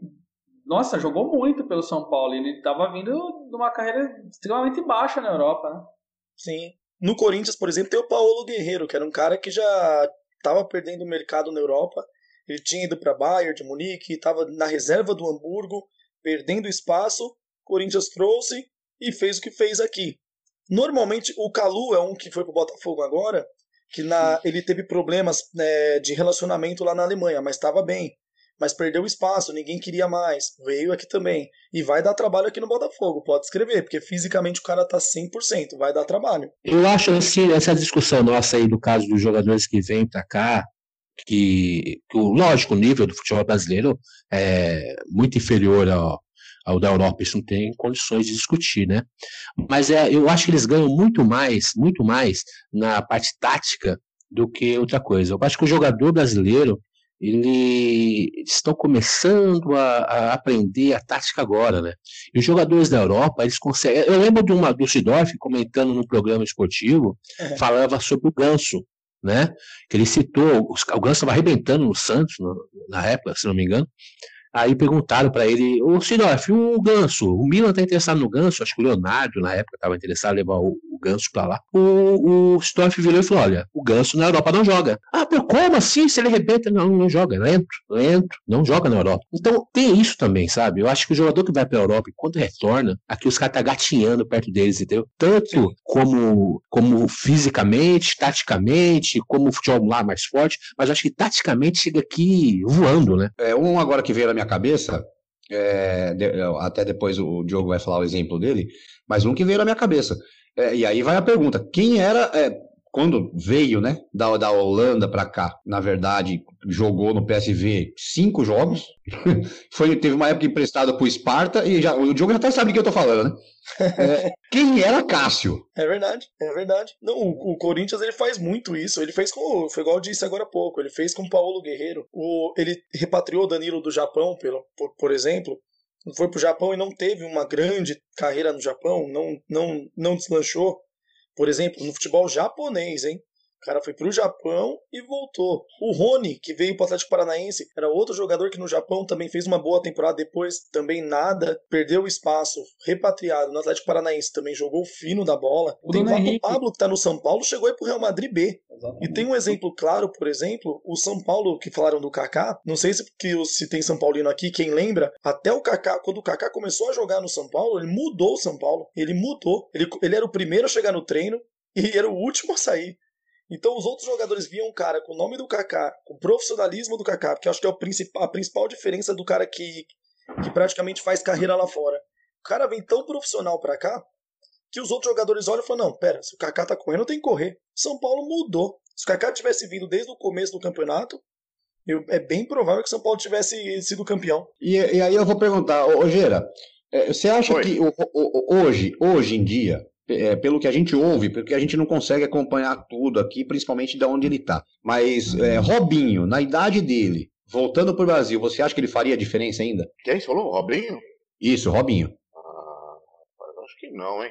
[SPEAKER 5] nossa, jogou muito pelo São Paulo. Ele estava vindo de uma carreira extremamente baixa na Europa, né?
[SPEAKER 2] Sim. No Corinthians, por exemplo, tem o Paulo Guerreiro, que era um cara que já estava perdendo o mercado na Europa ele tinha ido para Bayern de Munique, estava na reserva do Hamburgo, perdendo espaço. Corinthians trouxe e fez o que fez aqui. Normalmente o Calu é um que foi para o Botafogo agora, que na, ele teve problemas né, de relacionamento lá na Alemanha, mas estava bem. Mas perdeu espaço, ninguém queria mais. Veio aqui também. E vai dar trabalho aqui no Botafogo, pode escrever, porque fisicamente o cara tá 100%, vai dar trabalho.
[SPEAKER 3] Eu acho assim, essa discussão nossa aí do caso dos jogadores que vêm para cá, que, que, lógico, o nível do futebol brasileiro é muito inferior ao, ao da Europa, isso não tem condições de discutir, né? Mas é, eu acho que eles ganham muito mais, muito mais na parte tática do que outra coisa. Eu acho que o jogador brasileiro, ele estão começando a, a, aprender a tática agora, né? E os jogadores da Europa, eles conseguem. Eu lembro de uma do Sidorf comentando no programa esportivo, é. falava sobre o ganso né? Que ele citou, o Ganso estava arrebentando no Santos, na época, se não me engano. Aí perguntaram para ele, ô Sidorf, o Ganso, o Milan tá interessado no Ganso, acho que o Leonardo na época estava interessado em levar o, o Ganso para lá. O, o Sidorf virou e falou: olha, o Ganso na Europa não joga. Ah, mas como assim? Se ele arrebenta, não, não joga, lento, lento, não joga na Europa. Então tem isso também, sabe? Eu acho que o jogador que vai para a Europa e quando retorna, aqui os caras tá gatinhando perto deles, entendeu? Tanto como, como fisicamente, taticamente, como o futebol lá mais forte, mas acho que taticamente chega aqui voando, né?
[SPEAKER 1] É, um agora que veio na minha minha cabeça, é, de, até depois o Diogo vai falar o exemplo dele, mas um que veio na minha cabeça. É, e aí vai a pergunta: quem era, é, quando veio né, da, da Holanda para cá, na verdade, jogou no PSV cinco jogos, foi, teve uma época emprestada para o Sparta, e já, o Diogo já até sabe do que eu estou falando, né? É, quem era Cássio?
[SPEAKER 2] É verdade, é verdade. Não, o, o, Corinthians ele faz muito isso. Ele fez com, foi igual eu disse agora há pouco, ele fez com o Paulo Guerreiro. O, ele repatriou Danilo do Japão, pelo, por, por exemplo. Foi pro Japão e não teve uma grande carreira no Japão, não, não, não deslanchou. Por exemplo, no futebol japonês, hein? O cara foi pro Japão e voltou. O Rony, que veio pro Atlético Paranaense, era outro jogador que no Japão também fez uma boa temporada, depois também nada, perdeu o espaço, repatriado no Atlético Paranaense, também jogou fino da bola. O tem o Pablo, que tá no São Paulo, chegou aí pro Real Madrid B. Exatamente. E tem um exemplo claro, por exemplo, o São Paulo, que falaram do Kaká, não sei se, que, se tem São Paulino aqui, quem lembra, até o Kaká, quando o Kaká começou a jogar no São Paulo, ele mudou o São Paulo. Ele mudou. Ele, ele era o primeiro a chegar no treino, e era o último a sair. Então os outros jogadores viam o cara com o nome do Kaká, com o profissionalismo do Kaká, porque eu acho que é a principal diferença do cara que, que praticamente faz carreira lá fora. O cara vem tão profissional pra cá que os outros jogadores olham e falam: não, pera, se o Kaká tá correndo, tem que correr. São Paulo mudou. Se o Kaká tivesse vindo desde o começo do campeonato, eu, é bem provável que o São Paulo tivesse sido campeão.
[SPEAKER 1] E, e aí eu vou perguntar, ô, Gera, é, você acha Oi. que hoje, hoje em dia, é, pelo que a gente ouve, porque a gente não consegue acompanhar tudo aqui, principalmente de onde ele está. Mas é, Robinho, na idade dele, voltando para o Brasil, você acha que ele faria diferença ainda?
[SPEAKER 4] Quem falou? Robinho?
[SPEAKER 1] Isso, Robinho.
[SPEAKER 4] Ah, acho que não, hein?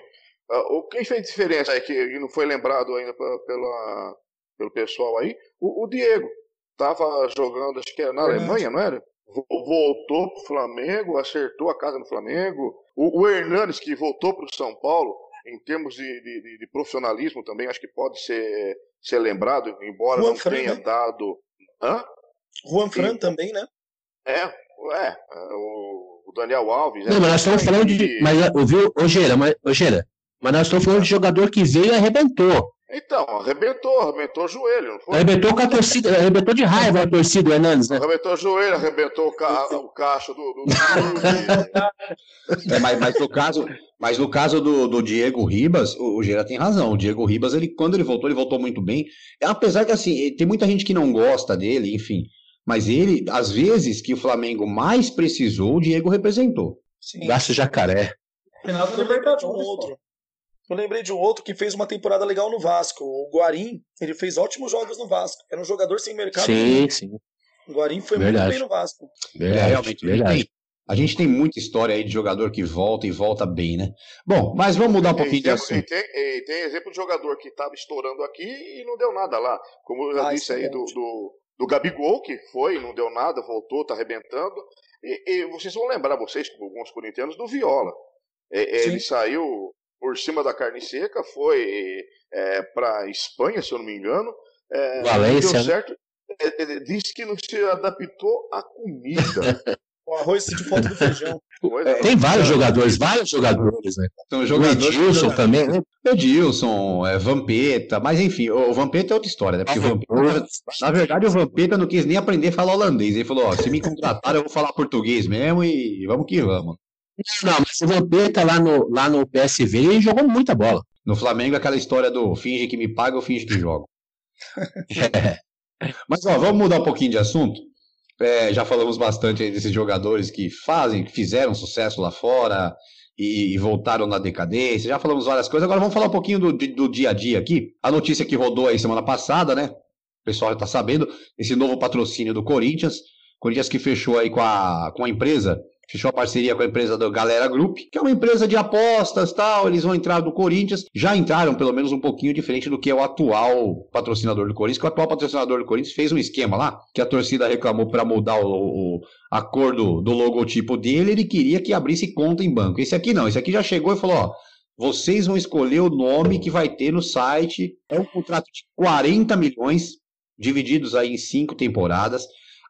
[SPEAKER 4] Ah, o quem fez diferença aí, que não foi lembrado ainda pela, pelo pessoal aí? O, o Diego. Estava jogando, acho que era na Alemanha, não era? Voltou para o Flamengo, acertou a casa no Flamengo. O, o Hernandes, que voltou para o São Paulo, em termos de, de, de, profissionalismo também, acho que pode ser, ser lembrado, embora Juan não Fran, tenha né? dado. Hã?
[SPEAKER 2] Juan Fran e, também, né?
[SPEAKER 4] É, é, o Daniel Alves.
[SPEAKER 3] Não, é, mas nós estamos falando de. Mas, ouviu, Ogeira, mas, Ogeira, mas nós estamos falando de jogador que veio e arrebentou.
[SPEAKER 4] Então, arrebentou, arrebentou o joelho?
[SPEAKER 3] Arrebentou com a torcida, arrebentou de raiva a torcida do Hernandes, né?
[SPEAKER 4] Arrebentou o joelho, arrebentou o, ca... o cacho do. do...
[SPEAKER 1] é, mas, mas, no caso, mas no caso do, do Diego Ribas, o, o Gera tem razão. O Diego Ribas, ele, quando ele voltou, ele voltou muito bem. Apesar que assim, tem muita gente que não gosta dele, enfim. Mas ele, às vezes que o Flamengo mais precisou, o Diego representou.
[SPEAKER 3] Sim. Gasto jacaré.
[SPEAKER 2] Final da Libertadores. Um outro. Eu lembrei de um outro que fez uma temporada legal no Vasco. O Guarim, ele fez ótimos jogos no Vasco. Era um jogador sem mercado.
[SPEAKER 3] Sim, sim.
[SPEAKER 2] O Guarim foi verdade. muito bem no Vasco.
[SPEAKER 1] Verdade, é, realmente, verdade. A gente tem muita história aí de jogador que volta e volta bem, né? Bom, mas vamos mudar um pouquinho
[SPEAKER 4] de
[SPEAKER 1] assunto.
[SPEAKER 4] E tem, e tem, exemplo de jogador que estava estourando aqui e não deu nada lá. Como eu já ah, disse aí do, do, do, Gabigol, que foi, não deu nada, voltou, tá arrebentando. E, e vocês vão lembrar, vocês, alguns corintianos, do Viola. É, ele saiu por cima da carne seca, foi é, para Espanha, se eu não me engano. É,
[SPEAKER 3] Valência. Deu
[SPEAKER 4] né? certo. É, disse que não se adaptou à comida.
[SPEAKER 2] O arroz de foto do feijão.
[SPEAKER 3] É, tem vários jogadores, vários jogadores, né?
[SPEAKER 1] São jogadores. O Edilson também, né? Edilson, é, Vampeta, mas enfim, o Vampeta é outra história, né? Porque o Vampeta, na verdade, o Vampeta não quis nem aprender a falar holandês. Ele falou: ó, se me contratar, eu vou falar português mesmo e vamos que vamos.
[SPEAKER 3] Não, mas o Vampeta lá no, lá no PSV ele jogou muita bola.
[SPEAKER 1] No Flamengo, aquela história do finge que me paga, eu finge que jogo. é. Mas ó, vamos mudar um pouquinho de assunto. É, já falamos bastante desses jogadores que fazem, que fizeram sucesso lá fora e, e, voltaram na decadência. Já falamos várias coisas. Agora vamos falar um pouquinho do, do dia a dia aqui. A notícia que rodou aí semana passada, né? O pessoal já está sabendo, esse novo patrocínio do Corinthians. Corinthians que fechou aí com a, com a empresa fechou a parceria com a empresa da Galera Group, que é uma empresa de apostas tal. Eles vão entrar do Corinthians. Já entraram, pelo menos, um pouquinho diferente do que é o atual patrocinador do Corinthians, que o atual patrocinador do Corinthians fez um esquema lá, que a torcida reclamou para mudar o, o, a cor do, do logotipo dele. Ele queria que abrisse conta em banco. Esse aqui não, esse aqui já chegou e falou: ó. Vocês vão escolher o nome que vai ter no site. É um contrato de 40 milhões, divididos aí em cinco temporadas.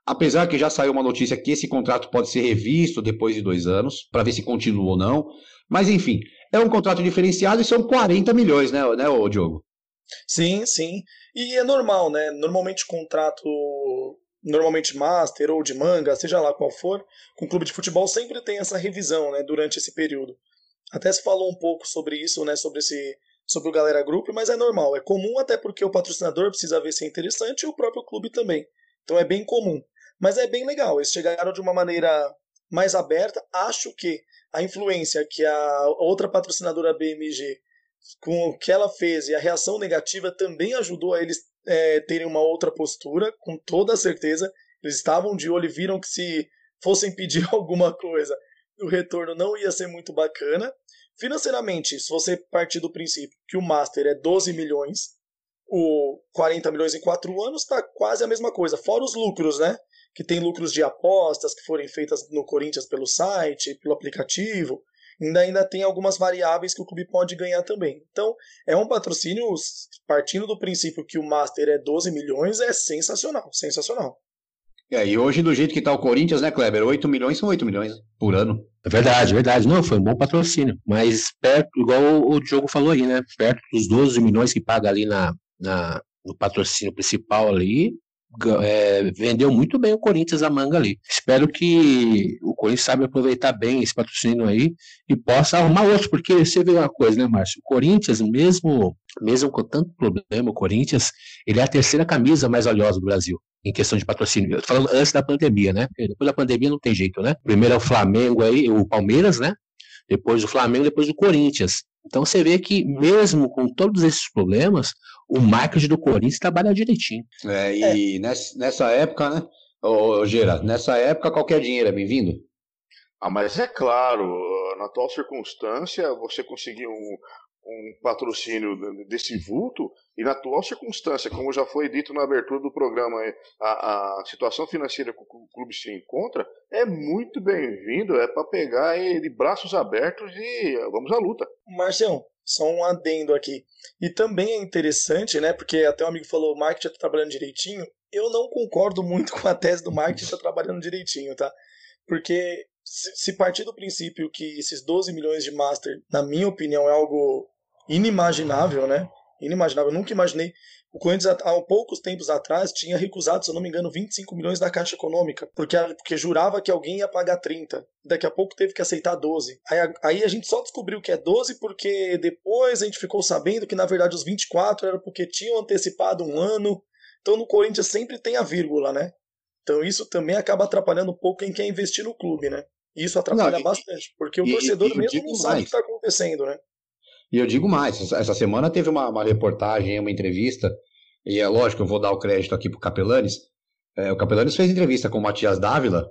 [SPEAKER 1] Apesar que já saiu uma notícia que esse contrato pode ser revisto depois de dois anos, para ver se continua ou não. Mas enfim, é um contrato diferenciado e são 40 milhões, né, né ô Diogo?
[SPEAKER 2] Sim, sim. E é normal, né? Normalmente contrato, normalmente master ou de manga, seja lá qual for, com clube de futebol sempre tem essa revisão, né, durante esse período. Até se falou um pouco sobre isso, né, sobre esse sobre o Galera Group, mas é normal, é comum até porque o patrocinador precisa ver se é interessante e o próprio clube também. Então é bem comum. Mas é bem legal, eles chegaram de uma maneira mais aberta. Acho que a influência que a outra patrocinadora BMG, com o que ela fez e a reação negativa, também ajudou a eles é, terem uma outra postura, com toda certeza. Eles estavam de olho e viram que se fossem pedir alguma coisa, o retorno não ia ser muito bacana. Financeiramente, se você partir do princípio que o Master é 12 milhões, o 40 milhões em 4 anos está quase a mesma coisa, fora os lucros, né? Que tem lucros de apostas que forem feitas no Corinthians pelo site, pelo aplicativo. Ainda, ainda tem algumas variáveis que o clube pode ganhar também. Então, é um patrocínio, partindo do princípio que o Master é 12 milhões, é sensacional, sensacional.
[SPEAKER 1] É, e hoje, do jeito que está o Corinthians, né, Kleber? 8 milhões são 8 milhões por ano.
[SPEAKER 3] É verdade, verdade. Não, foi um bom patrocínio. Mas perto, igual o, o Diogo falou aí, né? Perto dos 12 milhões que paga ali na, na, no patrocínio principal ali, é, vendeu muito bem o Corinthians a manga ali. Espero que o Corinthians saiba aproveitar bem esse patrocínio aí e possa arrumar outro, porque você vê uma coisa, né, Márcio? O Corinthians, mesmo, mesmo com tanto problema, o Corinthians, ele é a terceira camisa mais valiosa do Brasil em questão de patrocínio. Eu tô falando antes da pandemia, né? Porque depois da pandemia não tem jeito, né? Primeiro é o Flamengo aí, o Palmeiras, né? Depois o Flamengo, depois o Corinthians. Então você vê que mesmo com todos esses problemas, o marketing do Corinthians trabalha direitinho.
[SPEAKER 1] É, e é. Nessa, nessa época, né, ô, Gera, nessa época qualquer dinheiro é bem-vindo?
[SPEAKER 4] Ah, mas é claro, na atual circunstância, você conseguir um, um patrocínio desse vulto e na atual circunstância, como já foi dito na abertura do programa, a, a situação financeira que o clube se encontra é muito bem-vindo, é para pegar de braços abertos e vamos à luta.
[SPEAKER 2] Marcião, só um adendo aqui. E também é interessante, né, porque até um amigo falou, o marketing está trabalhando direitinho. Eu não concordo muito com a tese do marketing está trabalhando direitinho, tá? Porque se partir do princípio que esses 12 milhões de master, na minha opinião, é algo inimaginável, né? Inimaginável. Eu nunca imaginei. O Corinthians, há poucos tempos atrás, tinha recusado, se eu não me engano, 25 milhões da Caixa Econômica, porque, porque jurava que alguém ia pagar 30. Daqui a pouco teve que aceitar 12. Aí, aí a gente só descobriu que é 12 porque depois a gente ficou sabendo que, na verdade, os 24 era porque tinham antecipado um ano. Então, no Corinthians sempre tem a vírgula, né? Então, isso também acaba atrapalhando um pouco quem quer investir no clube, né? Isso atrapalha não, e, bastante, porque o e, torcedor e, mesmo não sabe o que está acontecendo, né?
[SPEAKER 1] E eu digo mais, essa semana teve uma, uma reportagem, uma entrevista, e é lógico, eu vou dar o crédito aqui para o Capelanes. É, o Capelanes fez entrevista com o Matias Dávila,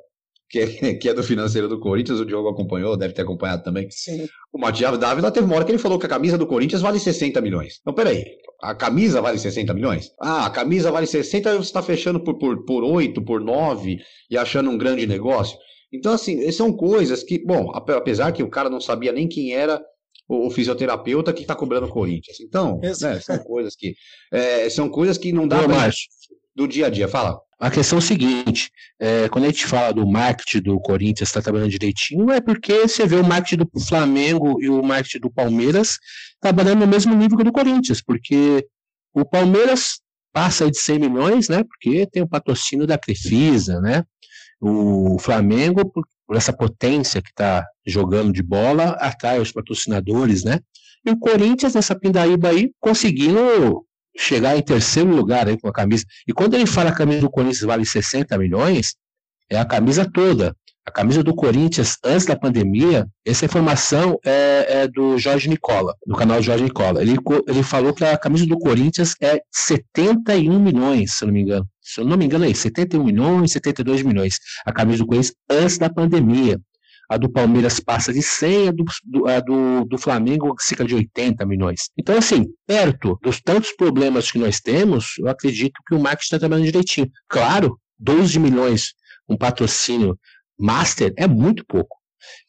[SPEAKER 1] que é, que é do financeiro do Corinthians, o Diogo acompanhou, deve ter acompanhado também.
[SPEAKER 2] Sim.
[SPEAKER 1] O Matias Dávila teve uma hora que ele falou que a camisa do Corinthians vale 60 milhões. Então, peraí, a camisa vale 60 milhões? Ah, a camisa vale 60 e você está fechando por, por, por 8, por 9 e achando um grande negócio. Então, assim, são coisas que, bom, apesar que o cara não sabia nem quem era o, o fisioterapeuta que está cobrando o Corinthians. Então, né, são coisas que é, são coisas que não dá mais do dia a dia. Fala.
[SPEAKER 3] A questão é o seguinte: é, quando a gente fala do marketing do Corinthians está trabalhando direitinho, é porque você vê o marketing do Flamengo e o marketing do Palmeiras trabalhando no mesmo nível que o do Corinthians, porque o Palmeiras passa de 100 milhões, né? Porque tem o patrocínio da Crefisa, né? O Flamengo, por essa potência que está jogando de bola, atrai os patrocinadores, né? E o Corinthians, nessa pindaíba aí, conseguindo chegar em terceiro lugar aí com a camisa. E quando ele fala a camisa do Corinthians vale 60 milhões, é a camisa toda. A camisa do Corinthians, antes da pandemia, essa informação é, é do Jorge Nicola, do canal Jorge Nicola. Ele, ele falou que a camisa do Corinthians é 71 milhões, se eu não me engano. Se eu não me engano, é 71 milhões, 72 milhões. A camisa do Corinthians antes da pandemia. a do Palmeiras passa de 100, a do, do, a do, do Flamengo cerca de 80 milhões. Então, assim, perto dos tantos problemas que nós temos, eu acredito que o marketing está trabalhando direitinho. Claro, 12 milhões, um patrocínio master, é muito pouco.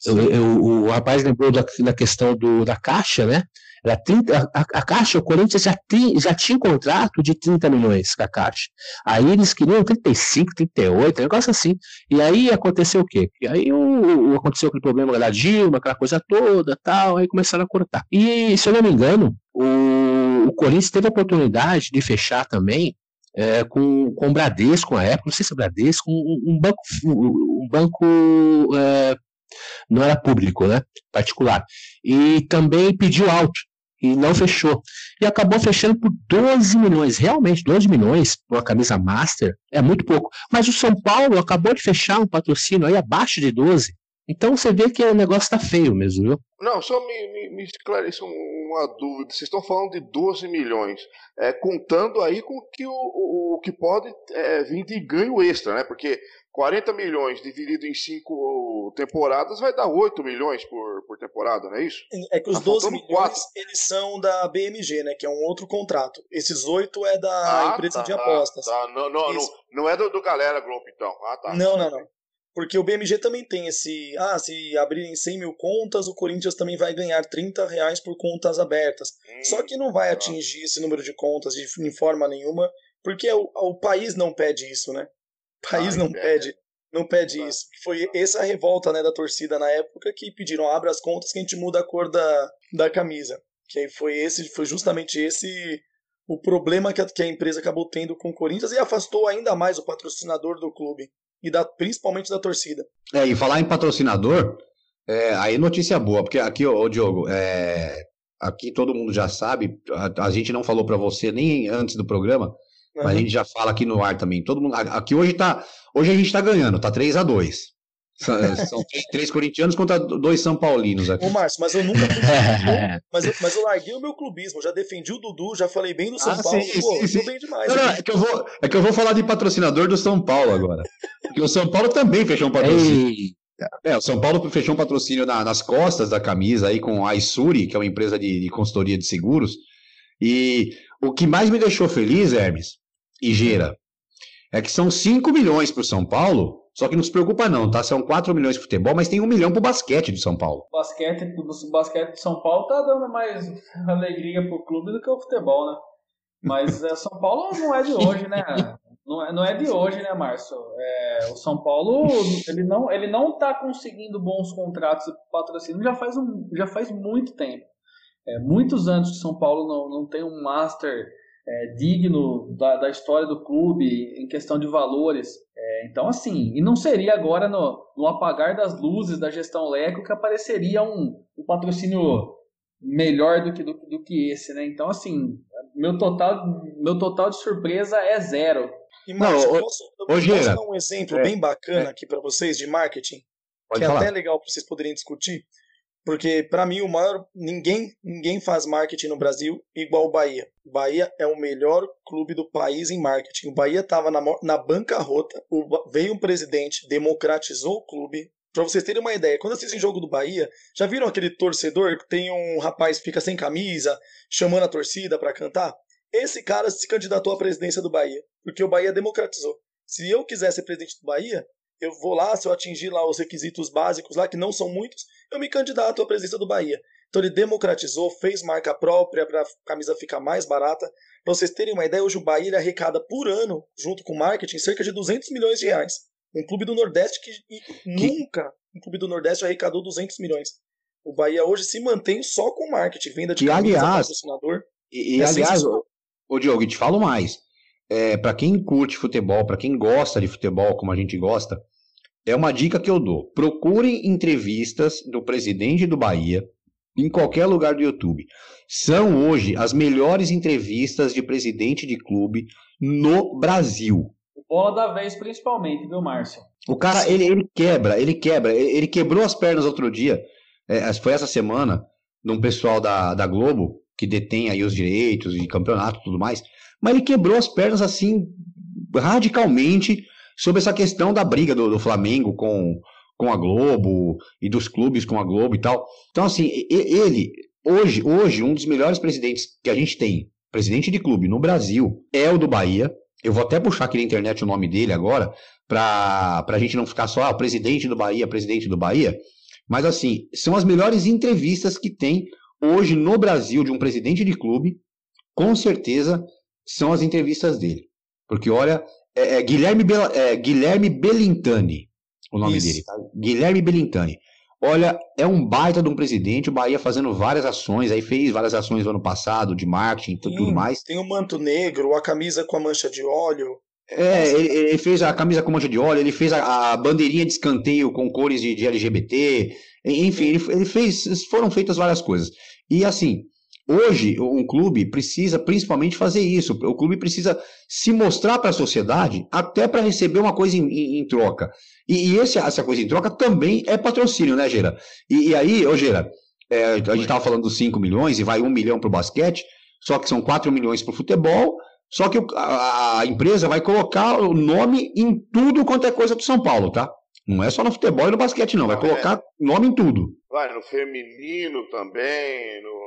[SPEAKER 3] Eu, eu, o rapaz lembrou da, da questão do, da caixa, né? Era 30, a, a, Caixa, o Corinthians já, tem, já tinha um contrato de 30 milhões com a Caixa. Aí eles queriam 35, 38, um negócio assim. E aí aconteceu o quê? E aí o, o, aconteceu aquele problema da Dilma, aquela coisa toda, tal, aí começaram a cortar. E, se eu não me engano, o, o Corinthians teve a oportunidade de fechar também é, com, com o Bradesco na época, não sei se é Bradesco, um, um banco, um banco é, não era público, né? Particular. E também pediu alto e não fechou. E acabou fechando por 12 milhões. Realmente, 12 milhões por uma camisa master é muito pouco. Mas o São Paulo acabou de fechar um patrocínio aí abaixo de 12. Então você vê que o negócio tá feio mesmo, viu?
[SPEAKER 4] Não, só me, me, me esclareça uma dúvida. Vocês estão falando de 12 milhões, é, contando aí com que o, o, o que pode é, vir de ganho extra, né? Porque 40 milhões dividido em 5 temporadas vai dar 8 milhões por, por temporada, não é isso?
[SPEAKER 2] É que os tá 12 milhões 4. eles são da BMG, né? Que é um outro contrato. Esses 8 é da ah, empresa tá, de apostas.
[SPEAKER 4] Tá, não, não, não, não, é do, do Galera Group, então. Ah, tá.
[SPEAKER 2] Não, não, não. Porque o BMG também tem esse. Ah, se abrirem 100 mil contas, o Corinthians também vai ganhar 30 reais por contas abertas. Hum, Só que não vai tá. atingir esse número de contas de, em forma nenhuma, porque o, o país não pede isso, né? O país não pede. Não pede isso. Foi essa a revolta né, da torcida na época que pediram abra as contas que a gente muda a cor da, da camisa. Que aí foi esse, foi justamente esse o problema que a, que a empresa acabou tendo com o Corinthians e afastou ainda mais o patrocinador do clube e da, principalmente da torcida.
[SPEAKER 1] É, e falar em patrocinador, é, aí notícia boa, porque aqui, ô, Diogo, é, aqui todo mundo já sabe, a, a gente não falou para você nem antes do programa, uhum. mas a gente já fala aqui no ar também. Todo mundo, aqui hoje tá, hoje a gente tá ganhando, tá 3 a 2 são, são três corintianos contra dois São Paulinos aqui.
[SPEAKER 2] Ô, Márcio, mas eu nunca. mas, eu, mas eu larguei o meu clubismo, já defendi o Dudu, já falei bem do São ah, Paulo. Sim, pô, sim, bem demais. Não, não,
[SPEAKER 1] é, que eu vou, é que eu vou falar de patrocinador do São Paulo agora. Porque o São Paulo também fechou um patrocínio. Ei. É, o São Paulo fechou um patrocínio na, nas costas da camisa aí com a Isuri, que é uma empresa de, de consultoria de seguros. E o que mais me deixou feliz, Hermes e Gera, é que são 5 milhões para o São Paulo só que não se preocupa não, tá? São 4 milhões de futebol, mas tem um milhão pro basquete do São Paulo.
[SPEAKER 5] O basquete, o basquete do São Paulo tá dando mais alegria pro clube do que o futebol, né? Mas é, São Paulo não é de hoje, né? Não é, não é de hoje, né, Márcio? É, o São Paulo ele não ele não está conseguindo bons contratos e patrocínio já faz um, já faz muito tempo. É, muitos anos que São Paulo não, não tem um master é, digno da, da, história do clube em questão de valores. É, então, assim, e não seria agora no, no, apagar das luzes da gestão Leco que apareceria um, um patrocínio melhor do que, do, do, que esse, né? Então, assim, meu total, meu total de surpresa é zero.
[SPEAKER 2] E, Marcos, não, eu posso, eu posso dar um exemplo é, bem bacana é. aqui para vocês de marketing, Pode que falar. é até legal para vocês poderem discutir. Porque, para mim, o maior. Ninguém, ninguém faz marketing no Brasil igual o Bahia. O Bahia é o melhor clube do país em marketing. O Bahia estava na, na bancarrota. O, veio um presidente, democratizou o clube. Pra vocês terem uma ideia, quando assistem jogo do Bahia, já viram aquele torcedor que tem um rapaz que fica sem camisa, chamando a torcida para cantar? Esse cara se candidatou à presidência do Bahia, porque o Bahia democratizou. Se eu quisesse ser presidente do Bahia, eu vou lá, se eu atingir lá os requisitos básicos lá, que não são muitos, eu me candidato à presidência do Bahia. Então ele democratizou, fez marca própria para a camisa ficar mais barata. Para vocês terem uma ideia, hoje o Bahia arrecada por ano, junto com marketing, cerca de 200 milhões de reais. Um clube do Nordeste que, que... nunca um clube do Nordeste arrecadou 200 milhões. O Bahia hoje se mantém só com marketing, venda de camisa, aliás, patrocinador.
[SPEAKER 1] E, e é aliás, ô, Diogo, te falo mais. É, para quem curte futebol, para quem gosta de futebol como a gente gosta, é uma dica que eu dou. Procurem entrevistas do presidente do Bahia em qualquer lugar do YouTube. São hoje as melhores entrevistas de presidente de clube no Brasil.
[SPEAKER 5] Bola da vez, principalmente, viu, Márcio?
[SPEAKER 1] O cara, ele, ele quebra, ele quebra. Ele, ele quebrou as pernas outro dia. É, foi essa semana, de um pessoal da, da Globo, que detém aí os direitos de campeonato e tudo mais. Mas ele quebrou as pernas assim, radicalmente sobre essa questão da briga do, do Flamengo com, com a Globo e dos clubes com a Globo e tal. Então, assim, ele, hoje, hoje, um dos melhores presidentes que a gente tem, presidente de clube no Brasil, é o do Bahia. Eu vou até puxar aqui na internet o nome dele agora, para a gente não ficar só, ah, presidente do Bahia, presidente do Bahia. Mas, assim, são as melhores entrevistas que tem hoje no Brasil de um presidente de clube, com certeza são as entrevistas dele. Porque, olha, é, é Guilherme, Be é, Guilherme Belintani, o nome Isso. dele, tá? Guilherme Belintani. Olha, é um baita de um presidente, o Bahia fazendo várias ações, aí fez várias ações no ano passado, de marketing e tudo mais.
[SPEAKER 2] Tem o manto negro, a camisa com a mancha de óleo.
[SPEAKER 1] É, ele, ele, fez a camisa com mancha de óleo, ele fez a, a bandeirinha de escanteio com cores de, de LGBT, enfim, ele, ele, fez, foram feitas várias coisas. E assim, Hoje, um clube precisa principalmente fazer isso. O clube precisa se mostrar para a sociedade até para receber uma coisa em, em, em troca. E, e esse, essa coisa em troca também é patrocínio, né, Gera? E, e aí, ô Gera, é, a gente estava falando dos 5 milhões e vai 1 milhão para o basquete, só que são 4 milhões para o futebol, só que a, a, empresa vai colocar o nome em tudo quanto é coisa do São Paulo, tá? Não é só no futebol e no basquete, não. Vai colocar é. nome em tudo.
[SPEAKER 4] Vai no feminino também, no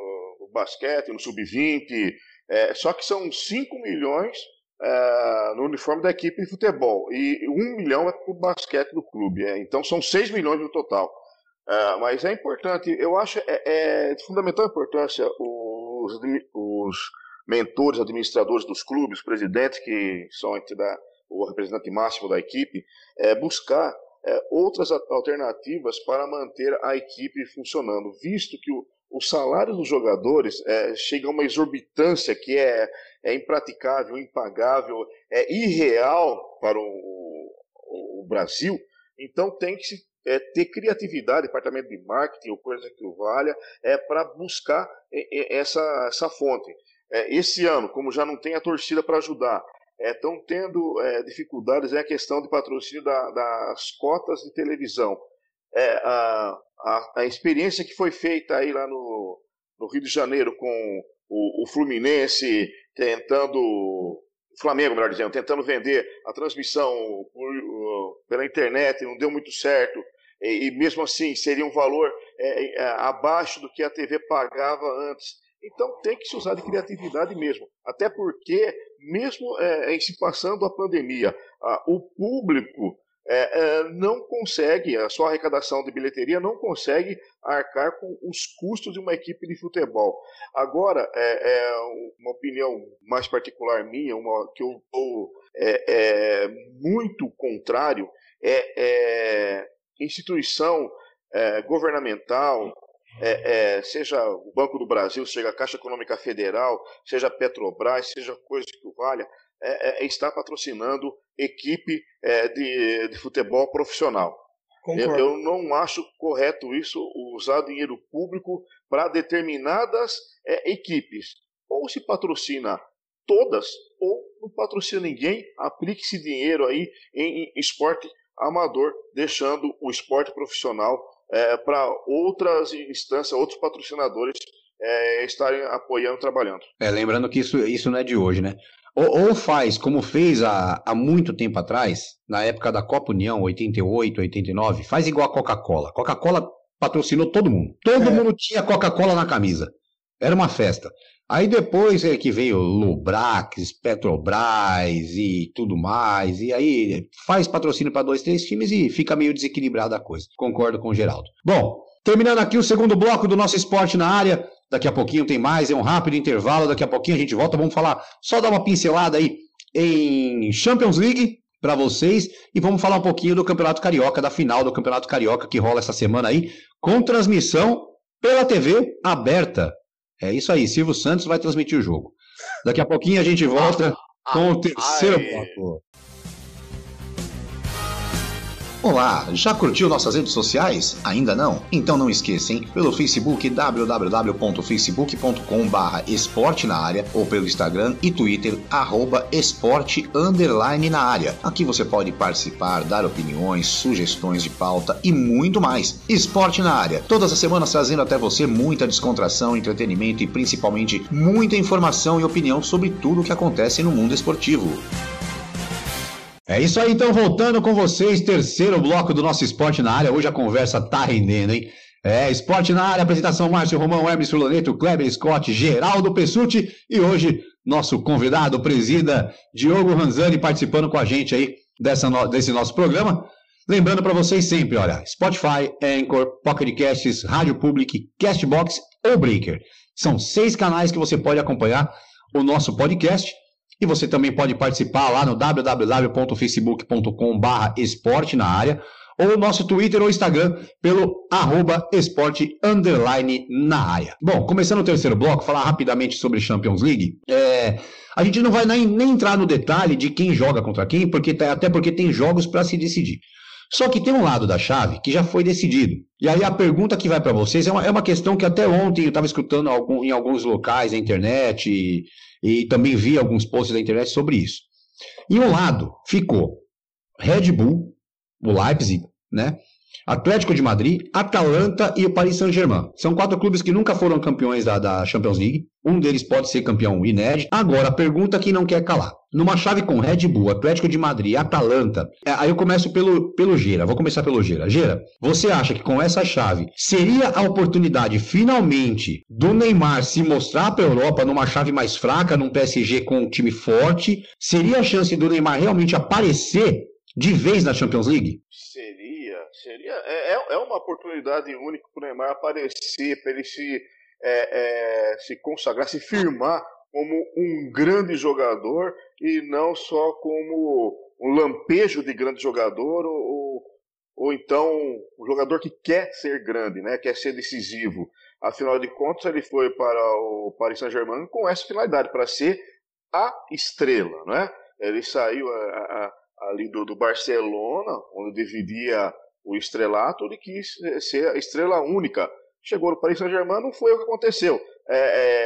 [SPEAKER 4] basquete, no sub-20, é, só que são 5 milhões é, no uniforme da equipe de futebol e 1 um milhão é para o basquete do clube. É, então são 6 milhões no total. É, mas é importante, eu acho é, é de fundamental importância os, os mentores, administradores dos clubes, presidentes que são o representante máximo da equipe, é, buscar outras alternativas para manter a equipe funcionando, visto que o, o salário dos jogadores é, chega a uma exorbitância que é, é impraticável, impagável, é irreal para o, o Brasil. Então tem que é, ter criatividade, departamento de marketing ou coisa que o valha, é, para buscar essa, essa fonte. É, esse ano, como já não tem a torcida para ajudar, estão é, tendo é, dificuldades é a questão de patrocínio da, das cotas de televisão. É, a, a, a, experiência que foi feita aí lá no, no Rio de Janeiro com o, o Fluminense tentando Flamengo, melhor dizendo, tentando vender a transmissão por, uh, pela internet, não deu muito certo, e, e mesmo assim seria um valor é, é, abaixo do que a TV pagava antes. Então tem que se usar de criatividade mesmo, até porque, mesmo é, em se passando a pandemia, o público é, é, não consegue, a sua arrecadação de bilheteria não consegue arcar com os custos de uma equipe de futebol. Agora, é, é uma opinião mais particular minha, uma que eu estou é, é, muito contrário, é, instituição governamental, seja o Banco do Brasil, seja a Caixa Econômica Federal, seja a Petrobras, seja coisa que valha, é, é, está patrocinando equipe é, de, de futebol profissional. Eu, eu, não acho correto isso, usar dinheiro público para determinadas é, equipes. Ou se patrocina todas, ou não patrocina ninguém, aplique esse dinheiro aí em, em esporte amador, deixando o esporte profissional é, para outras instâncias, outros patrocinadores é, estarem apoiando, trabalhando.
[SPEAKER 1] É, lembrando que isso, isso não é de hoje, né? Ou, ou faz, como fez há, há muito tempo atrás, na época da Copa União, 88, 89, faz igual a Coca-Cola. Coca-Cola patrocinou todo mundo. Todo é. mundo tinha Coca-Cola na camisa. Era uma festa. Aí depois é que veio Lubrax, Petrobras e tudo mais. E aí faz patrocínio para dois, três times e fica meio desequilibrada a coisa. Concordo com o Geraldo. Bom, terminando aqui o segundo bloco do nosso esporte na área. Daqui a pouquinho tem mais, é um rápido intervalo. Daqui a pouquinho a gente volta. Vamos falar, só dar uma pincelada aí em Champions League para vocês e vamos falar um pouquinho do Campeonato Carioca, da final do Campeonato Carioca que rola essa semana aí, com transmissão pela TV aberta. É isso aí, Silvio Santos vai transmitir o jogo. Daqui a pouquinho a gente volta ah, com o terceiro bloco. Olá, já curtiu nossas redes sociais? Ainda não? Então não esqueça, hein? Pelo Facebook www.facebook.com esporte na área ou pelo Instagram e Twitter arroba esporte underline na área. Aqui você pode participar, dar opiniões, sugestões de pauta e muito mais. Esporte na área, todas as semanas trazendo até você muita descontração, entretenimento e principalmente muita informação e opinião sobre tudo o que acontece no mundo esportivo. É isso aí, então, voltando com vocês, terceiro bloco do nosso Esporte na Área. Hoje a conversa tá rendendo, hein? É, Esporte na Área, apresentação Márcio Romão, Hermes Fulaneto, Kleber Scott, Geraldo Pessuti e hoje nosso convidado, presida Diogo Ranzani, participando com a gente aí dessa no, desse nosso programa. Lembrando para vocês sempre, olha, Spotify, Anchor, Pocket Casts, Rádio Public, Castbox ou Breaker. São seis canais que você pode acompanhar o nosso podcast e você também pode participar lá no www.facebook.com.br esporte na área ou nosso Twitter ou Instagram pelo arroba esporte underline na área. Bom, começando o terceiro bloco, falar rapidamente sobre Champions League. É, a gente não vai nem, nem, entrar no detalhe de quem joga contra quem, porque tá, até porque tem jogos para se decidir. Só que tem um lado da chave que já foi decidido. E aí a pergunta que vai para vocês é uma, é uma, questão que até ontem eu estava escutando algum, em alguns locais na internet e, e também vi alguns posts da internet sobre isso. E um lado ficou Red Bull, o Leipzig, né? Atlético de Madrid, Atalanta e o Paris Saint-Germain. São quatro clubes que nunca foram campeões da, da, Champions League. Um deles pode ser campeão inédito. Agora, a pergunta que não quer calar. Numa chave com Red Bull, Atlético de Madrid Atalanta, é, aí eu começo pelo, pelo Gera. Vou começar pelo Gera. Gera, você acha que com essa chave seria a oportunidade, finalmente, do Neymar se mostrar para a Europa numa chave mais fraca, num PSG com um time forte? Seria a chance do Neymar realmente aparecer de vez na Champions League?
[SPEAKER 4] Seria, é, é, é uma oportunidade única para o Neymar aparecer, para ele se, é, é, se consagrar, se firmar como um grande jogador e não só como um lampejo de grande jogador ou, ou então um jogador que quer ser grande, né, quer ser decisivo. Afinal de contas, ele foi para o Paris Saint-Germain com essa finalidade, para ser a estrela. Né? Ele saiu a, a, ali do, do Barcelona, onde dividia o estrelato, ele quis ser a estrela única. Chegou no Paris Saint-Germain, não foi o que aconteceu. É,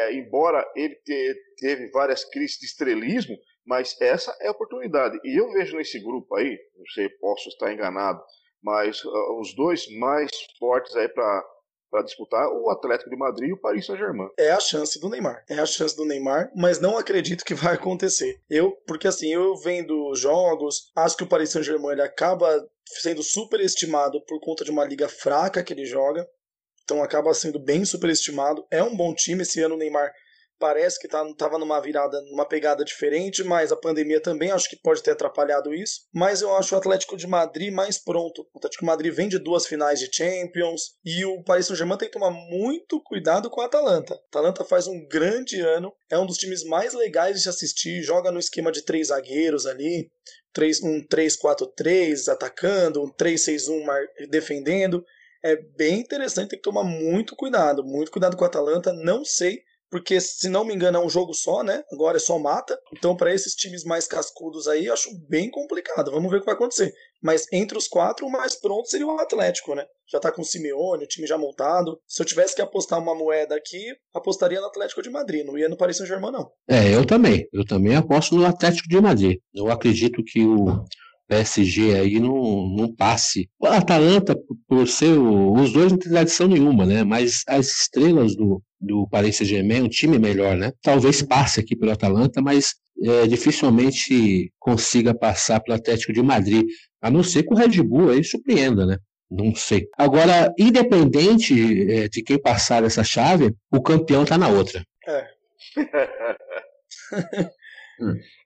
[SPEAKER 4] é, embora ele te, teve várias crises de estrelismo, mas essa é a oportunidade. E eu vejo nesse grupo aí, não sei, posso estar enganado, mas uh, os dois mais fortes aí para para disputar o Atlético de Madrid e o Paris Saint-Germain.
[SPEAKER 2] É a chance do Neymar. É a chance do Neymar, mas não acredito que vai acontecer. Eu, porque assim, eu vendo jogos, acho que o Paris Saint-Germain ele acaba sendo superestimado por conta de uma liga fraca que ele joga. Então acaba sendo bem superestimado. É um bom time esse ano o Neymar parece que estava tá, numa virada, numa pegada diferente, mas a pandemia também acho que pode ter atrapalhado isso. Mas eu acho o Atlético de Madrid mais pronto. O Atlético de Madrid vem de duas finais de Champions e o Paris Saint-Germain tem que tomar muito cuidado com a Atalanta. A Atalanta faz um grande ano, é um dos times mais legais de se assistir, joga no esquema de três zagueiros ali, um 3-4-3 atacando, um 3-6-1 defendendo. É bem interessante, tem que tomar muito cuidado, muito cuidado com a Atalanta. Não sei porque se não me engano é um jogo só, né? Agora é só mata. Então para esses times mais cascudos aí, acho bem complicado. Vamos ver o que vai acontecer. Mas entre os quatro, o mais pronto seria o Atlético, né? Já tá com o Simeone, o time já montado. Se eu tivesse que apostar uma moeda aqui, apostaria no Atlético de Madrid, não ia no Paris Saint-Germain não.
[SPEAKER 3] É, eu também. Eu também aposto no Atlético de Madrid. Eu acredito que o PSG aí não, não passe. O Atalanta, por ser o, os dois não tem tradição nenhuma, né? Mas as estrelas do, do Paris Saint-Germain, um time melhor, né? Talvez passe aqui pelo Atalanta, mas é, dificilmente consiga passar pelo Atlético de Madrid, a não ser que o Red Bull aí surpreenda, né? Não sei. Agora, independente é, de quem passar essa chave, o campeão está na outra.
[SPEAKER 2] É.